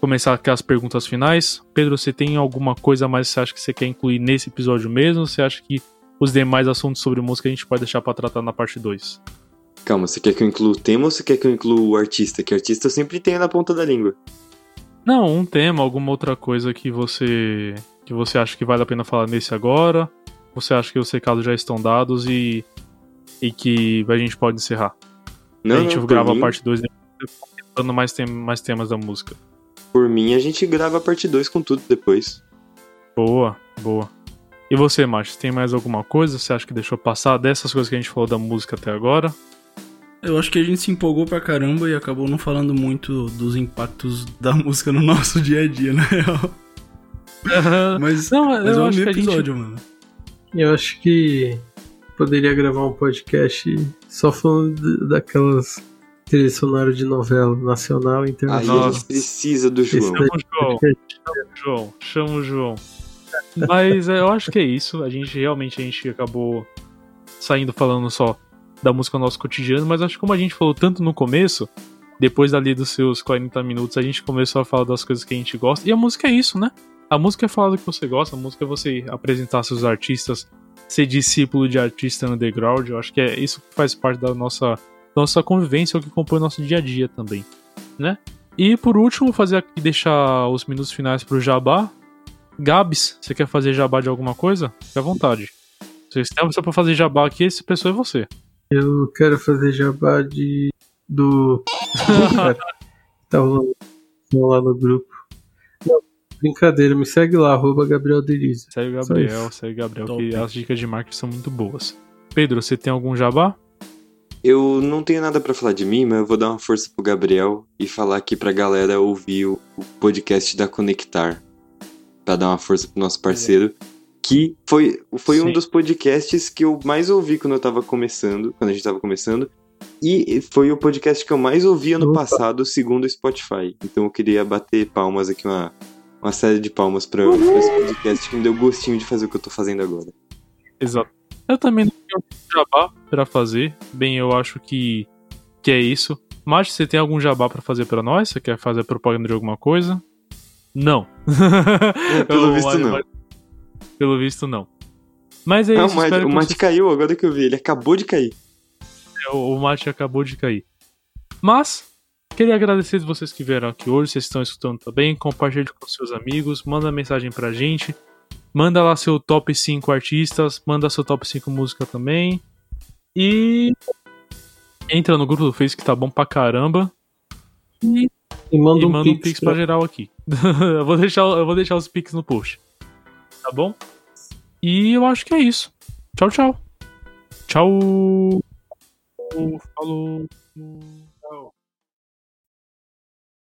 começar com as perguntas finais. Pedro, você tem alguma coisa a mais que você acha que você quer incluir nesse episódio mesmo? Você acha que os demais assuntos sobre música a gente pode deixar pra tratar na parte 2? Calma, você quer que eu inclua o tema ou você quer que eu inclua o artista? Que artista eu sempre tenho na ponta da língua. Não, um tema, alguma outra coisa que você que você acha que vale a pena falar nesse agora? Você acha que os recados já estão dados e e que a gente pode encerrar? Não, a gente não, grava mim, a parte 2 dando mais, tem, mais temas da música. Por mim, a gente grava a parte 2 com tudo depois. Boa, boa. E você, Márcio, tem mais alguma coisa? Você acha que deixou passar dessas coisas que a gente falou da música até agora? Eu acho que a gente se empolgou pra caramba e acabou não falando muito dos impactos da música no nosso dia a dia, na real. Mas, Não, mas eu é um acho que a gente episódio, mano. Eu acho que poderia gravar um podcast só falando daquelas trilhas sonoras de novela nacional e Aí internacional. a gente precisa do João. Esse Chama o João, chama o João, chama o João. Mas é, eu acho que é isso. A gente realmente a gente acabou saindo falando só da música no nosso cotidiano, mas acho que como a gente falou tanto no começo, depois ali dos seus 40 minutos, a gente começou a falar das coisas que a gente gosta. E a música é isso, né? A música é falar do que você gosta, a música é você apresentar seus artistas, ser discípulo de artista no underground. Eu acho que é isso que faz parte da nossa, nossa convivência, é o que compõe o nosso dia a dia também, né? E por último, fazer aqui deixar os minutos finais pro Jabá. Gabs, você quer fazer jabá de alguma coisa? Fique à vontade. Se tem uma pessoa pra fazer jabá aqui, essa pessoa é você. Eu quero fazer jabá de. do. Tá rolando lá no grupo. Não, brincadeira, me segue lá, arroba Gabriel. Segue o Gabriel, segue o Gabriel, Top. que as dicas de marketing são muito boas. Pedro, você tem algum jabá? Eu não tenho nada pra falar de mim, mas eu vou dar uma força pro Gabriel e falar aqui pra galera ouvir o, podcast da Conectar. Pra dar uma força pro nosso parceiro. Que foi, foi um dos podcasts que eu mais ouvi quando eu tava começando, quando a gente tava começando. E foi o podcast que eu mais ouvi ano Opa. passado, segundo o Spotify. Então eu queria bater palmas aqui, uma, uma série de palmas pra, pra esse podcast que me deu gostinho de fazer o que eu tô fazendo agora. Exato. Eu também não tenho jabá pra fazer. Bem, eu acho que, que é isso. Mas você tem algum jabá pra fazer pra nós? Você quer fazer propaganda de alguma coisa? Não. pelo Eu- visto, não. Pelo visto, não. Mas é Ah, isso. espero o Mate vocês- caiu agora que eu vi, ele acabou de cair. O, o mate acabou de cair. Mas, queria agradecer vocês que vieram aqui hoje, vocês estão escutando também. Compartilhe com seus amigos, manda mensagem pra gente. Manda lá seu top 5 artistas, manda seu top 5 música também. E entra no grupo do Face que tá bom pra caramba. E, E manda um manda um pix, pix pra pra... geral aqui. eu, vou deixar, eu vou deixar os pix no post. Tá bom? E eu acho que é isso. Tchau, tchau. Tchau. Falou.